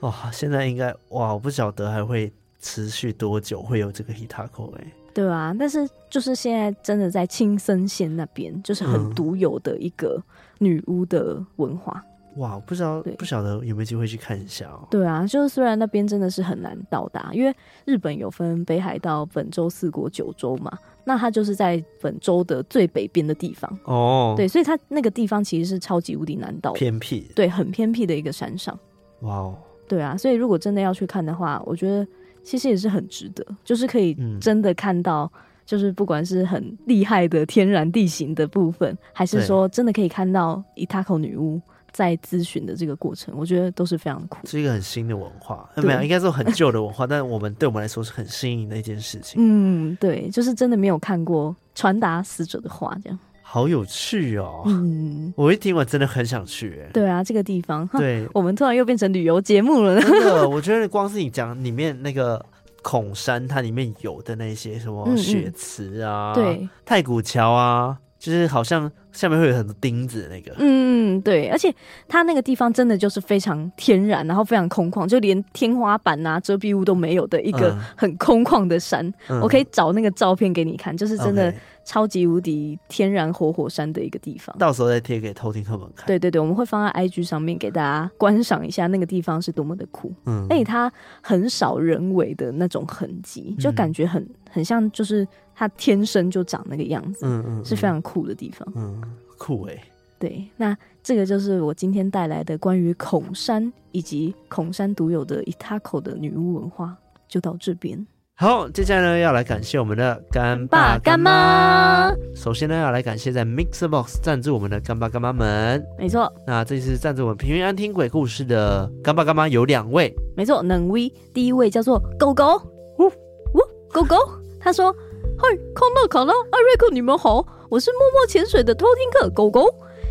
哇，现在应该哇，我不晓得还会持续多久会有这个伊塔口诶。对啊，但是就是现在真的在青森县那边，就是很独有的一个女巫的文化。嗯、哇，不知道不晓得有没有机会去看一下哦。对啊，就是虽然那边真的是很难到达，因为日本有分北海道、本州、四国、九州嘛，那它就是在本州的最北边的地方哦。对，所以它那个地方其实是超级无敌难到，偏僻，对，很偏僻的一个山上。哇哦，对啊，所以如果真的要去看的话，我觉得。其实也是很值得，就是可以真的看到，就是不管是很厉害的天然地形的部分，还是说真的可以看到伊塔口女巫在咨询的这个过程，我觉得都是非常酷。是一个很新的文化，没有，应该说很旧的文化，但我们对我们来说是很新颖的一件事情。嗯，对，就是真的没有看过传达死者的话，这样。好有趣哦！嗯，我一听我真的很想去。哎，对啊，这个地方，对，我们突然又变成旅游节目了。真的，我 (laughs) 觉得光是你讲里面那个孔山它里面有的那些什么雪池啊，嗯嗯对，太古桥啊，就是好像下面会有很多钉子那个。嗯，对，而且它那个地方真的就是非常天然，然后非常空旷，就连天花板啊、遮蔽物都没有的一个很空旷的山。嗯、我可以找那个照片给你看，就是真的。超级无敌天然活火山的一个地方，到时候再贴给偷听客们看。对对对，我们会放在 IG 上面给大家观赏一下那个地方是多么的酷。嗯，而且它很少人为的那种痕迹，就感觉很很像，就是它天生就长那个样子。嗯嗯，是非常酷的地方。嗯，酷诶、欸。对，那这个就是我今天带来的关于孔山以及孔山独有的 Itako 的女巫文化，就到这边。好，接下来呢，要来感谢我们的干爸干妈。首先呢，要来感谢在 Mixer Box 赞助我们的干爸干妈们。没错，那这次赞助我们平安听鬼故事的干爸干妈有两位。没错，能 V 第一位叫做狗狗，呜呜狗狗，他说：“嗨，康纳、卡拉、艾瑞克，你们好，我是默默潜水的偷听客狗狗。”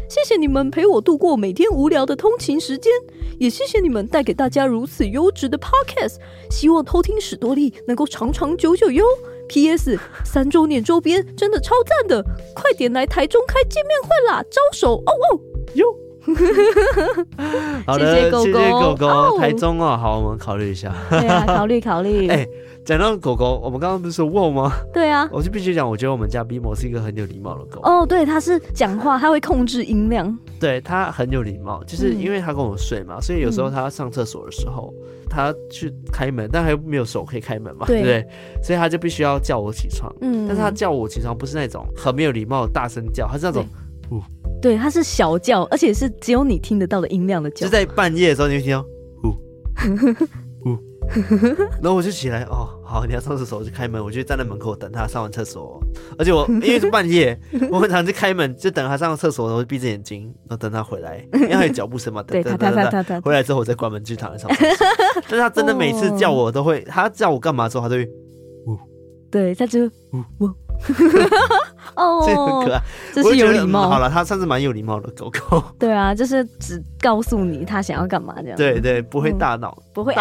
谢谢你们陪我度过每天无聊的通勤时间，也谢谢你们带给大家如此优质的 podcast。希望偷听史多利能够长长久久哟。P.S. 三周年周边真的超赞的，快点来台中开见面会啦！招手哦哦哟。(laughs) 好的，谢谢狗狗，谢谢狗狗哦、台中哦，好，我们考虑一下。对啊，考虑考虑。(laughs) 哎。讲到狗狗，我们刚刚不是说汪吗？对啊，我就必须讲，我觉得我们家 Bimo 是一个很有礼貌的狗。哦，对，它是讲话，它会控制音量。对，它很有礼貌，就是因为它跟我睡嘛，嗯、所以有时候它上厕所的时候，它去开门，但还没有手可以开门嘛，对，不对？所以它就必须要叫我起床。嗯，但是它叫我起床不是那种很没有礼貌的大声叫，它是那种，呜，对，它是小叫，而且是只有你听得到的音量的叫，就在半夜的时候你会听到，呜。(laughs) (laughs) 然后我就起来，哦，好，你要上厕所，我就开门，我就站在门口等他上完厕所。而且我 (laughs) 因为是半夜，我很常去开门，就等他上厕所，然后闭着眼睛，然后等他回来，(laughs) 因为他有脚步声嘛。等等等等，回来之后我再关门去躺在上面。但他真的每次叫我都会，他叫我干嘛之后，他都会，呜，对，他就呜呜。哦，(laughs) 这很可爱，这是有礼貌。好了，它算是蛮有礼貌的狗狗。对啊，就是只告诉你它想要干嘛这样。对对，不会大闹，不会。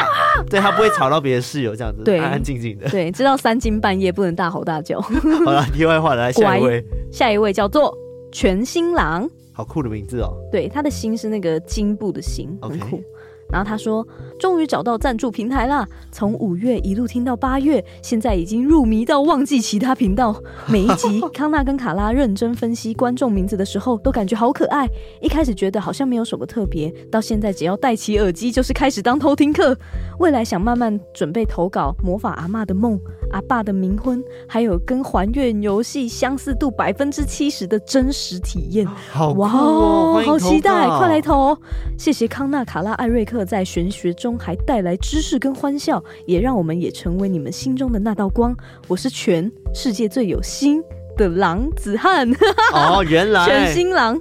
对，它不会吵到别的室友这样子，安安静静的。对，知道三更半夜不能大吼大叫。(laughs) 好了，题外话来，下一位，下一位叫做全新郎，好酷的名字哦。对，他的心是那个金布的心，很酷。然后他说：“终于找到赞助平台啦！从五月一路听到八月，现在已经入迷到忘记其他频道。每一集康纳跟卡拉认真分析观众名字的时候，都感觉好可爱。一开始觉得好像没有什么特别，到现在只要戴起耳机就是开始当偷听客。(laughs) 未来想慢慢准备投稿《魔法阿妈的梦》、阿爸的冥婚，还有跟还愿游戏相似度百分之七十的真实体验。好哇，好期待，快来投！谢谢康纳、卡拉、艾瑞克。”在玄学中还带来知识跟欢笑，也让我们也成为你们心中的那道光。我是全世界最有心的狼子汉。哦，原来 (laughs) 全新郎。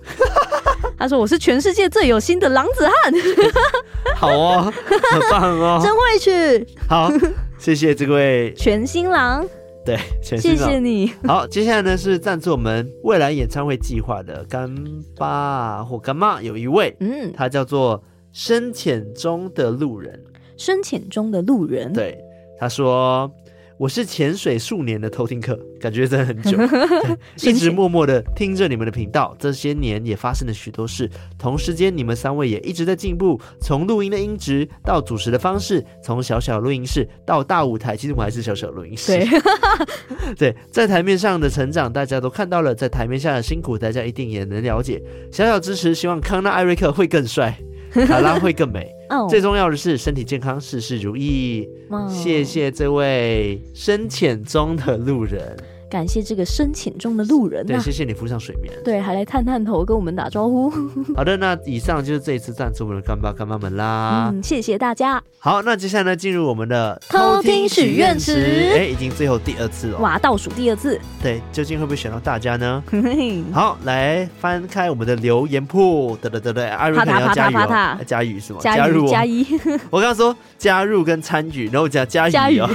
他说我是全世界最有心的狼子汉。(laughs) 好哦，很棒哦，(laughs) 真会去。好，谢谢这位全新郎。对，全新郎，谢谢你。好，接下来呢是赞助我们未来演唱会计划的干爸或干妈，有一位，嗯，他叫做。深浅中的路人，深浅中的路人，对，他说：“我是潜水数年的偷听客，感觉真的很久，(laughs) 一直默默的听着你们的频道。这些年也发生了许多事，同时间你们三位也一直在进步，从录音的音质到主持的方式，从小小录音室到大舞台，其实我还是小小录音室。对，(laughs) 对，在台面上的成长大家都看到了，在台面下的辛苦大家一定也能了解。小小支持，希望康纳艾瑞克会更帅。” (laughs) 卡拉会更美。Oh. 最重要的是身体健康，事事如意。Oh. 谢谢这位深浅中的路人。感谢这个深浅中的路人、啊，对，谢谢你浮上水面，对，还来探探头跟我们打招呼。(laughs) 好的，那以上就是这一次赞助我们的干爸干妈们啦，嗯，谢谢大家。好，那接下来呢，进入我们的偷听许愿池，哎，已经最后第二次了，哇，倒数第二次，对，究竟会不会选到大家呢？(laughs) 好，来翻开我们的留言簿，对对对对，阿瑞可能要加油、哦，加语是吗？加入加一，(laughs) 我刚刚说加入跟参与，然后加加语哦，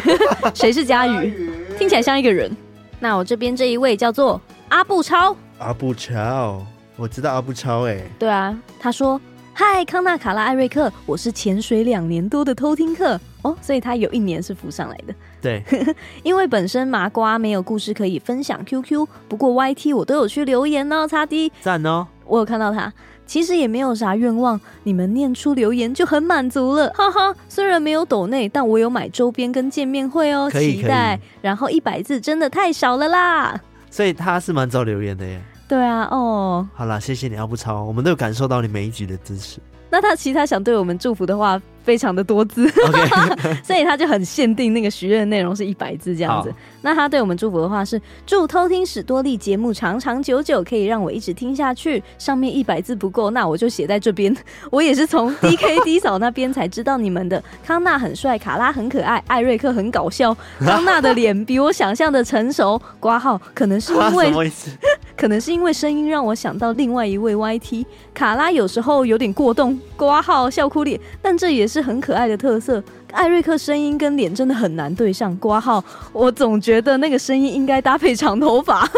谁是加语？听起来像一个人。那我这边这一位叫做阿布超，阿布超，我知道阿布超哎，对啊，他说。嗨，康纳、卡拉、艾瑞克，我是潜水两年多的偷听客哦，所以他有一年是浮上来的。对，(laughs) 因为本身麻瓜没有故事可以分享 QQ，不过 YT 我都有去留言哦，擦 D 赞哦，我有看到他。其实也没有啥愿望，你们念出留言就很满足了，哈哈。虽然没有抖内，但我有买周边跟见面会哦，期待。然后一百字真的太少了啦，所以他是蛮早留言的耶。对啊，哦，好啦，谢谢你，阿布超，我们都有感受到你每一集的支持。那他其他想对我们祝福的话，非常的多字. (laughs) 所以他就很限定那个许愿内容是一百字这样子。那他对我们祝福的话是：祝偷听史多利节目长长久久，可以让我一直听下去。上面一百字不够，那我就写在这边。(laughs) 我也是从 DKD 嫂那边才知道你们的。康纳很帅，卡拉很可爱，艾瑞克很搞笑。(laughs) 康纳的脸比我想象的成熟。挂号可能是因为，可能是因为声音让我想到另外一位 YT。卡拉有时候有点过动。挂号笑哭脸，但这也是很可爱的特色。艾瑞克声音跟脸真的很难对上。挂号，我总觉得那个声音应该搭配长头发，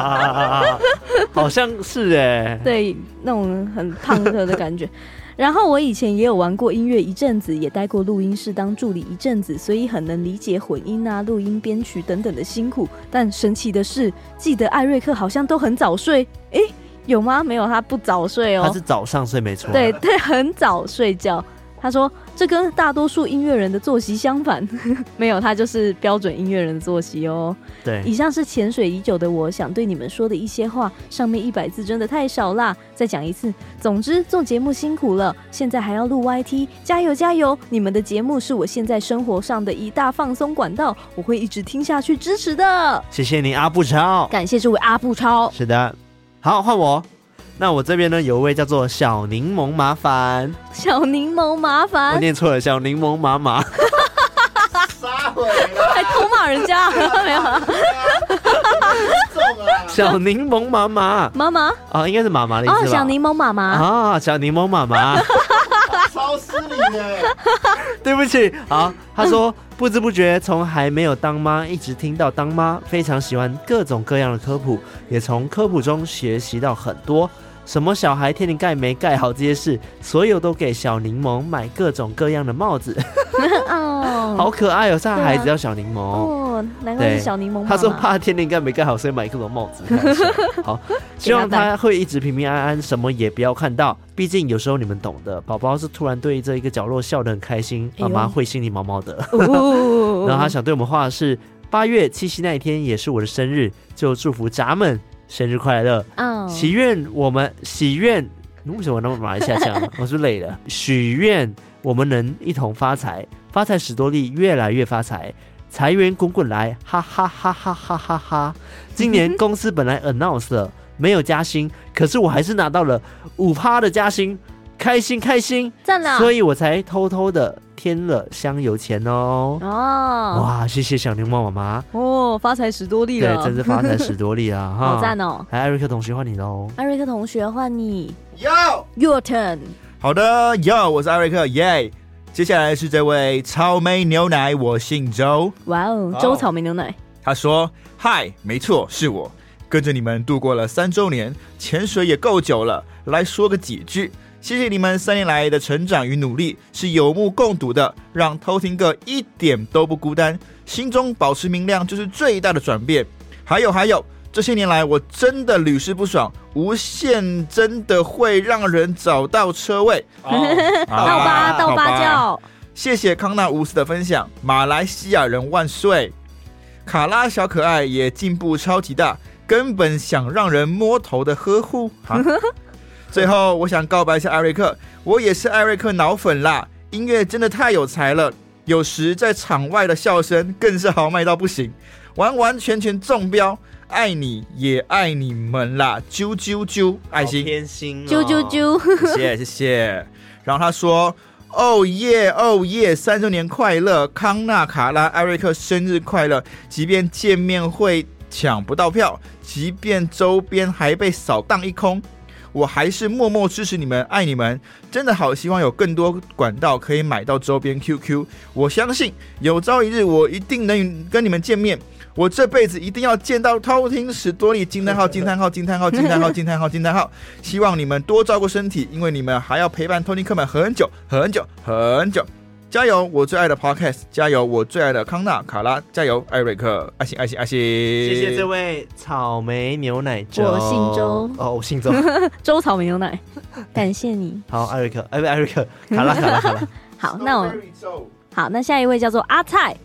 (laughs) 好像是哎，对，那种很胖的的感觉。然后我以前也有玩过音乐一阵子，也待过录音室当助理一阵子，所以很能理解混音啊、录音、编曲等等的辛苦。但神奇的是，记得艾瑞克好像都很早睡，诶，有吗？没有，他不早睡哦，他是早上睡没错，对对，很早睡觉。他说：“这跟大多数音乐人的作息相反，(laughs) 没有，他就是标准音乐人的作息哦。”对，以上是潜水已久的我想对你们说的一些话，上面一百字真的太少啦，再讲一次。总之，做节目辛苦了，现在还要录 YT，加油加油！你们的节目是我现在生活上的一大放松管道，我会一直听下去支持的。谢谢你，阿布超，感谢这位阿布超。是的，好，换我。那我这边呢，有一位叫做小柠檬麻烦，小柠檬麻烦，我念错了，小柠檬妈妈，撒谎了，还偷骂人家，没有啊？小柠檬妈妈，妈妈？啊，应该是妈妈的意思吧？哦，小柠檬妈妈。啊，小柠檬妈妈，超失礼的，对不起。好，他说不知不觉从还没有当妈一直听到当妈，非常喜欢各种各样的科普，也从科普中学习到很多。什么小孩天灵盖没盖好这些事，所有都给小柠檬买各种各样的帽子，(laughs) 哦，好可爱哦！是孩子叫小柠檬哦，难怪是小柠檬。他说怕天灵盖没盖好，所以买各种帽子。(laughs) 好，希望他会一直平平安安，什么也不要看到。毕竟有时候你们懂的，宝宝是突然对这一个角落笑得很开心，妈妈会心里毛毛的。(laughs) 然后他想对我们画的是八月七夕那一天也是我的生日，就祝福咱们。生日快乐！嗯，祈愿我们祈愿，为什么那么马来西亚腔？(laughs) 我是累了。许愿我们能一同发财，发财史多利越来越发财，财源滚滚来，哈哈哈哈哈哈哈！今年公司本来 announce 了没有加薪，可是我还是拿到了五趴的加薪，开心开心！赞了，所以我才偷偷的。添了香油钱哦！哦，哇，谢谢小柠檬妈妈哦，发财史多利了，对，真是发财史多利啊！哈，好赞哦！来，艾瑞克同学换你喽！艾瑞克同学换你，Yo，Your turn。好的，Yo，我是艾瑞克，耶！接下来是这位草莓牛奶，我姓周。哇哦，周草莓牛奶。他说：“嗨，没错，是我，跟着你们度过了三周年，潜水也够久了，来说个几句。”谢谢你们三年来的成长与努力，是有目共睹的，让偷听哥一点都不孤单，心中保持明亮就是最大的转变。还有还有，这些年来我真的屡试不爽，无限真的会让人找到车位。哦、倒八倒八叫。谢谢康纳无私的分享，马来西亚人万岁！卡拉小可爱也进步超级大，根本想让人摸头的呵护。(laughs) 最后，我想告白一下艾瑞克，我也是艾瑞克脑粉啦！音乐真的太有才了，有时在场外的笑声更是豪迈到不行，完完全全中标，爱你也爱你们啦！啾啾啾，爱心，偏心，啾啾啾，谢谢谢谢。然后他说：“哦耶哦耶，三周年快乐，康纳卡拉艾瑞克生日快乐！即便见面会抢不到票，即便周边还被扫荡一空。”我还是默默支持你们，爱你们，真的好希望有更多管道可以买到周边 QQ。我相信有朝一日我一定能跟你们见面。我这辈子一定要见到偷听史多利！惊叹号！惊叹号！惊叹号！惊叹号！惊叹号！惊叹号！希望你们多照顾身体，因为你们还要陪伴偷听客们很久很久很久。加油！我最爱的 Podcast，加油！我最爱的康纳、卡拉，加油！艾瑞克，爱心，爱心，爱心！谢谢这位草莓牛奶粥。我姓周哦，我姓周，(laughs) 周草莓牛奶，感谢你。好，艾瑞克，艾艾瑞克，卡拉，卡拉，卡拉。(laughs) 好，那我好，那下一位叫做阿菜，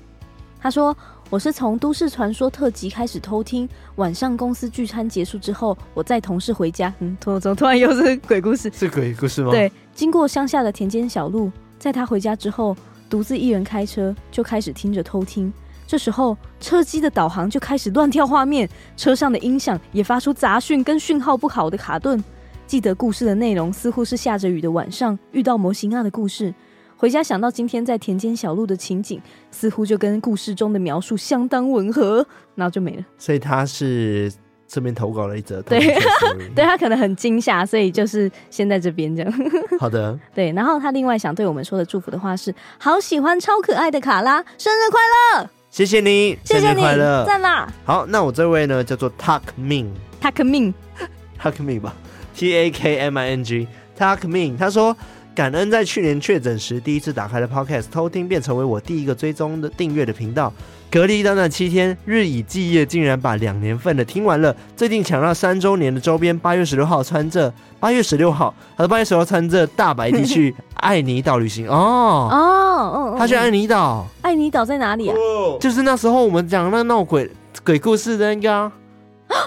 他说。我是从都市传说特辑开始偷听，晚上公司聚餐结束之后，我载同事回家。嗯，突怎么突然又是鬼故事？是鬼故事吗？对，经过乡下的田间小路，在他回家之后，独自一人开车，就开始听着偷听。这时候，车机的导航就开始乱跳画面，车上的音响也发出杂讯跟讯号不好的卡顿。记得故事的内容似乎是下着雨的晚上遇到模型啊的故事。回家想到今天在田间小路的情景，似乎就跟故事中的描述相当吻合，然后就没了。所以他是这边投稿了一则，对，(laughs) 对他可能很惊吓，所以就是先在这边这样。(laughs) 好的，对。然后他另外想对我们说的祝福的话是：好喜欢超可爱的卡拉，生日快乐！谢谢你，谢谢你，生日快乐，赞啦！好，那我这位呢叫做 Tuck Min，Tuck Min，Tuck (laughs) Min 吧，T A K M I N G，Tuck Min，他说。感恩在去年确诊时第一次打开了 Podcast 偷听，便成为我第一个追踪的订阅的频道。隔离短短七天，日以继夜，竟然把两年份的听完了。最近抢到三周年的周边，八月十六号穿着，八月十六号，他的八月十六号穿着大白 T 去 (laughs) 爱尼岛旅行哦哦，他去爱尼岛，爱尼岛在哪里啊？就是那时候我们讲那闹鬼鬼故事的那个。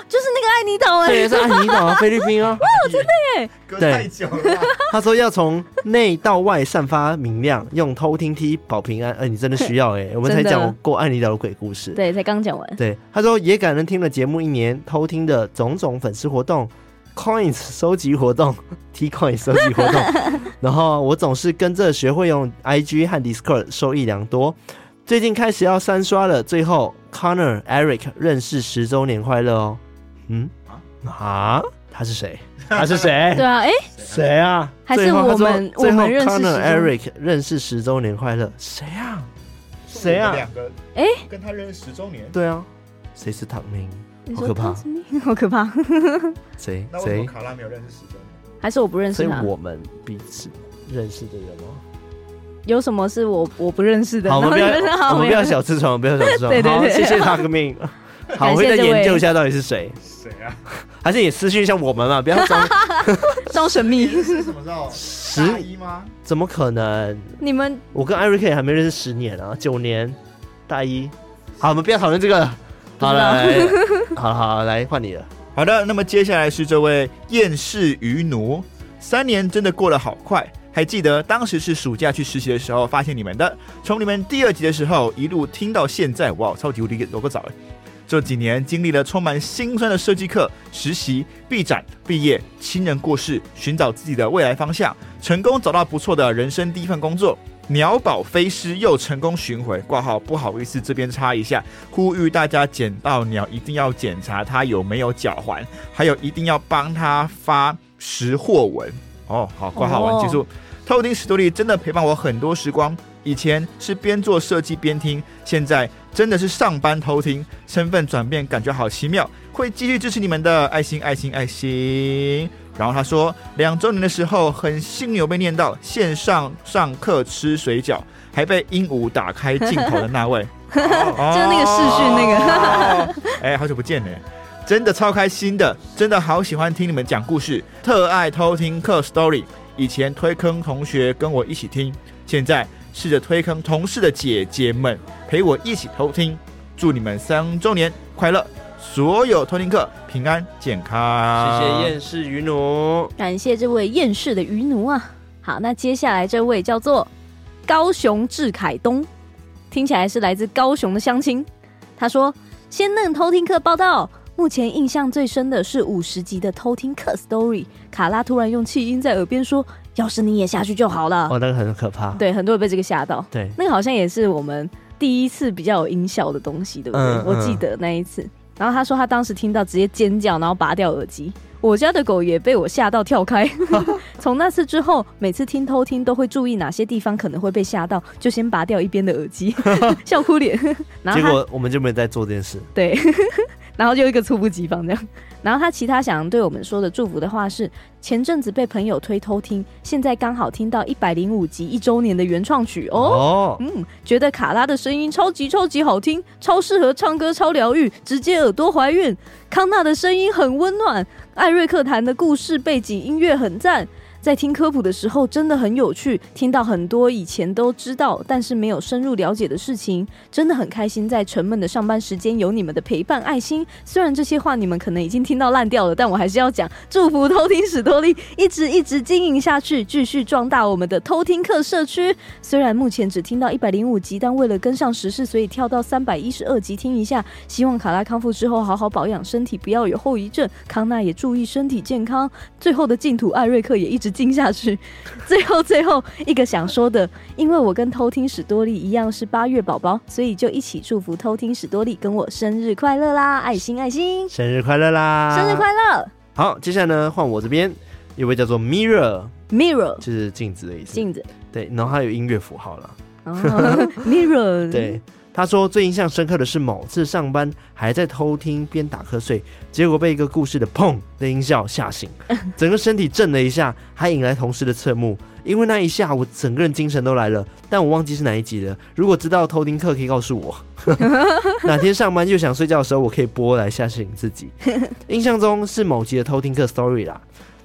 就是那个爱妮岛哎，对，是爱妮岛啊，(laughs) 菲律宾啊，哇，真的耶，隔太久了。(laughs) 他说要从内到外散发明亮，用偷听 T 保平安。哎、欸，你真的需要哎、欸，(laughs) 我们才讲过爱妮岛的鬼故事，对，才刚讲完。对，他说也感恩听了节目一年，偷听的种种粉丝活动，Coins 收集活动，T Coins 收集活动，然后我总是跟着学会用 IG 和 Discord，受益良多。最近开始要三刷了，最后 Connor Eric 认识十周年快乐哦。嗯啊，他是谁？(laughs) 他是谁？对啊，哎，谁啊？还是我们我们认识 Connor Eric 认识十周年快乐？谁啊？谁啊？两个哎，跟他认识十周年？对啊，谁是唐明？好可怕，好可怕。(laughs) 谁？谁？卡拉没有认识十周年？还是我不认识他？所以我们彼此认识的人吗？有什么是我我不认识的？好，我们不要，我们不要小痔疮，不要小痔疮。(laughs) 对对对，谢谢他个命。好，我会再研究一下到底是谁。谁啊？(laughs) 还是你私讯一下我们嘛？(laughs) 不要装 (laughs) 装神秘。是什么时候？十一吗？怎么可能？你们我跟艾瑞克也还没认识十年啊，九年，大一。好，我们不要讨论这个。好了，好好来换你了。好的，那么接下来是这位厌世愚奴。三年真的过得好快。还记得当时是暑假去实习的时候发现你们的，从你们第二集的时候一路听到现在，哇，超级无敌有个早哎！这几年经历了充满辛酸的设计课、实习、毕展、毕业、亲人过世、寻找自己的未来方向，成功找到不错的人生第一份工作，鸟宝飞失又成功寻回挂号。不好意思，这边插一下，呼吁大家捡到鸟一定要检查它有没有脚环，还有一定要帮它发识货文哦。好，挂号完结束。偷听史多利真的陪伴我很多时光。以前是边做设计边听，现在真的是上班偷听，身份转变感觉好奇妙。会继续支持你们的爱心爱心爱心。然后他说，两周年的时候很幸运有被念到线上上课吃水饺，还被鹦鹉打开镜头的那位，就是那个视讯那个。哎，好久不见呢，真的超开心的，真的好喜欢听你们讲故事，特爱偷听课 story。以前推坑同学跟我一起听，现在试着推坑同事的姐姐们陪我一起偷听。祝你们三周年快乐，所有偷听客平安健康。谢谢厌世鱼奴，感谢这位厌世的鱼奴啊。好，那接下来这位叫做高雄志凯东，听起来是来自高雄的乡亲。他说：“鲜嫩偷听客报道。”目前印象最深的是五十集的偷听客 story，卡拉突然用气音在耳边说：“要是你也下去就好了。”哦，那个很可怕。对，很多人被这个吓到。对，那个好像也是我们第一次比较有音效的东西，对不对？我记得那一次。然后他说他当时听到直接尖叫，然后拔掉耳机。我家的狗也被我吓到跳开。(laughs) 从那次之后，每次听偷听都会注意哪些地方可能会被吓到，就先拔掉一边的耳机，(laughs) 笑哭脸。然后结果我们就没有在做这件事。对。(laughs) 然后就一个猝不及防这样，然后他其他想对我们说的祝福的话是：前阵子被朋友推偷听，现在刚好听到一百零五集一周年的原创曲哦，哦，嗯，觉得卡拉的声音超级超级好听，超适合唱歌，超疗愈，直接耳朵怀孕。康纳的声音很温暖，艾瑞克弹的故事背景音乐很赞。在听科普的时候，真的很有趣，听到很多以前都知道但是没有深入了解的事情，真的很开心。在沉闷的上班时间有你们的陪伴爱心，虽然这些话你们可能已经听到烂掉了，但我还是要讲，祝福偷听史多利一直一直经营下去，继续壮大我们的偷听客社区。虽然目前只听到一百零五集，但为了跟上时事，所以跳到三百一十二集听一下。希望卡拉康复之后好好保养身体，不要有后遗症。康纳也注意身体健康。最后的净土艾瑞克也一直。听下去，最后最后一个想说的，因为我跟偷听史多利一样是八月宝宝，所以就一起祝福偷听史多利跟我生日快乐啦！爱心爱心，生日快乐啦！生日快乐！好，接下来呢，换我这边，一位叫做 Mirror，Mirror 就是镜子的意思，镜子。对，然后它有音乐符号了。Oh, Mirror，对。他说最印象深刻的是某次上班还在偷听边打瞌睡，结果被一个故事的砰的音效吓醒，(laughs) 整个身体震了一下，还引来同事的侧目。因为那一下我整个人精神都来了，但我忘记是哪一集了。如果知道偷听课可以告诉我，(laughs) 哪天上班又想睡觉的时候，我可以播来吓醒自己。印象中是某集的偷听课 story 啦。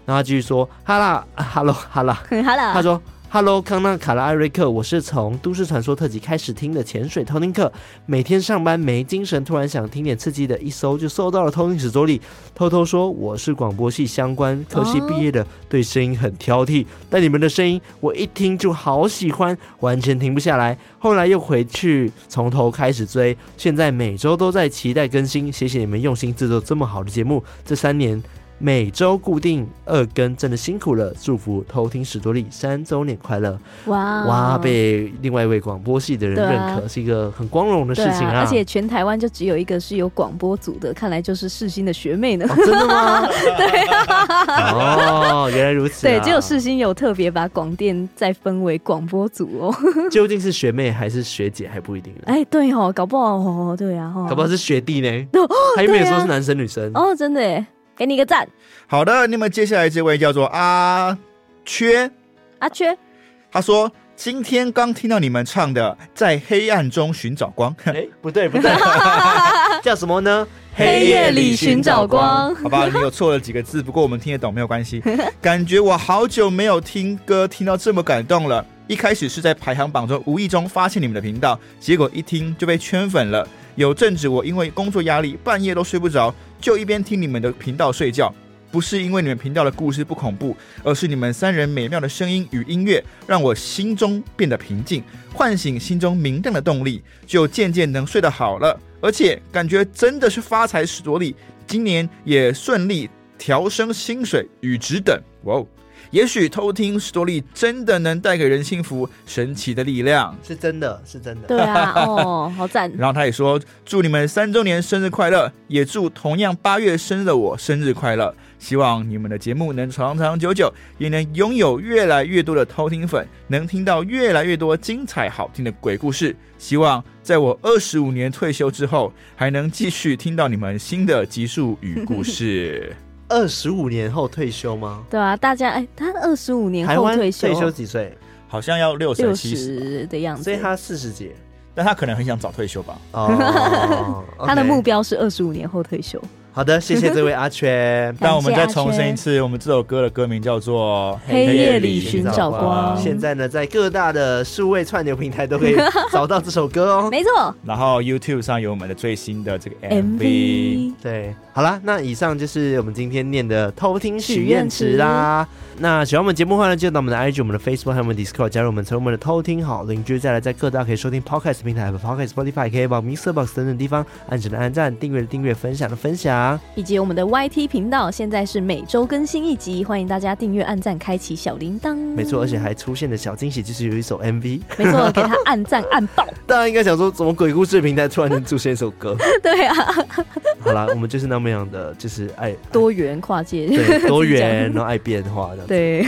然后他继续说：“哈啦，哈喽，哈啦，(laughs) 哈啦。”他说。Hello，康纳、卡拉、艾瑞克，我是从《都市传说》特辑开始听的潜水偷听课。每天上班没精神，突然想听点刺激的，一搜就搜到了偷听史多利。偷偷说，我是广播系相关科系毕业的，对声音很挑剔，但你们的声音我一听就好喜欢，完全停不下来。后来又回去从头开始追，现在每周都在期待更新。谢谢你们用心制作这么好的节目，这三年。每周固定二更，真的辛苦了！祝福偷听史多利三周年快乐！哇哇，被另外一位广播系的人认可，啊、是一个很光荣的事情啊，啊！而且全台湾就只有一个是有广播组的，看来就是世新的学妹呢。哦、真的吗？(laughs) 对啊。哦，原来如此、啊。对，只有世新有特别把广电再分为广播组哦。(laughs) 究竟是学妹还是学姐还不一定。哎，对哦，搞不好哦，对啊，搞不好是学弟呢。还没有说是男生女生哦，真的耶。给你一个赞。好的，那么接下来这位叫做阿缺，阿缺，他说今天刚听到你们唱的《在黑暗中寻找光》，哎，不对不对，(laughs) 叫什么呢？黑夜里寻找光。好吧，你有错了几个字，不过我们听得懂，没有关系。感觉我好久没有听歌听到这么感动了。一开始是在排行榜中无意中发现你们的频道，结果一听就被圈粉了。有阵子我因为工作压力半夜都睡不着，就一边听你们的频道睡觉。不是因为你们频道的故事不恐怖，而是你们三人美妙的声音与音乐让我心中变得平静，唤醒心中明亮的动力，就渐渐能睡得好了。而且感觉真的是发财史多利，今年也顺利调升薪水与职等。哇哦！也许偷听史多利真的能带给人幸福，神奇的力量是真的，是真的。对啊，哦，(laughs) 好赞。然后他也说，祝你们三周年生日快乐，也祝同样八月生日的我生日快乐。希望你们的节目能长长久久，也能拥有越来越多的偷听粉，能听到越来越多精彩好听的鬼故事。希望在我二十五年退休之后，还能继续听到你们新的集数与故事。二十五年后退休吗？对啊，大家哎，他二十五年后退休，退休几岁？好像要六十七十的样子，所以他四十几，但他可能很想早退休吧。哦，(laughs) 他的目标是二十五年后退休。好的，谢谢这位阿全。那我们再重申一次，我们这首歌的歌名叫做《黑夜里寻找光》。(laughs) 现在呢，在各大的数位串流平台都可以找到这首歌哦。没错。然后 YouTube 上有我们的最新的这个 MV。对，好啦，那以上就是我们今天念的偷听许愿池啦。那喜欢我们节目的话呢，就到我们的 IG、我们的 Facebook 还有我们 Discord 加入我们，成为我们的偷听好邻居。再来，在各大可以收听 Podcast 平台和 Podcast Spotify、KKBOX、MixerBox 等等地方，按着的按赞、订阅的订阅、分享的分享。以及我们的 YT 频道，现在是每周更新一集，欢迎大家订阅、按赞、开启小铃铛。没错，而且还出现的小惊喜就是有一首 MV，没错，给他按赞按爆。(laughs) 大家应该想说，怎么鬼故事平台突然能出现一首歌？(laughs) 对啊，好啦，我们就是那么样的，就是爱多元跨界，对 (laughs) 多元，然后爱变化的。对。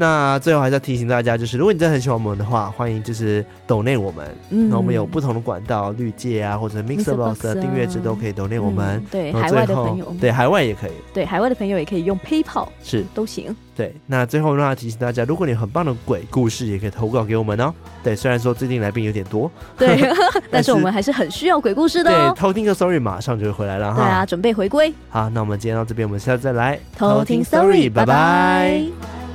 那最后还是要提醒大家，就是如果你真的很喜欢我们的话，欢迎就是抖内我们。嗯，那我们有不同的管道，绿界啊，或者 MixerBox 的订阅制都可以抖内我们。嗯、对，海外的朋友，对海外也可以。对海外的朋友也可以用 PayPal，是都行。对，那最后呢，提醒大家，如果你有很棒的鬼故事，也可以投稿给我们哦。对，虽然说最近来宾有点多，对，(laughs) (laughs) 但是我们还是很需要鬼故事的哦。对，偷听个 Story 马上就会回来了哈。对啊，准备回归。好，那我们今天到这边，我们下次再来偷听 Story，拜拜。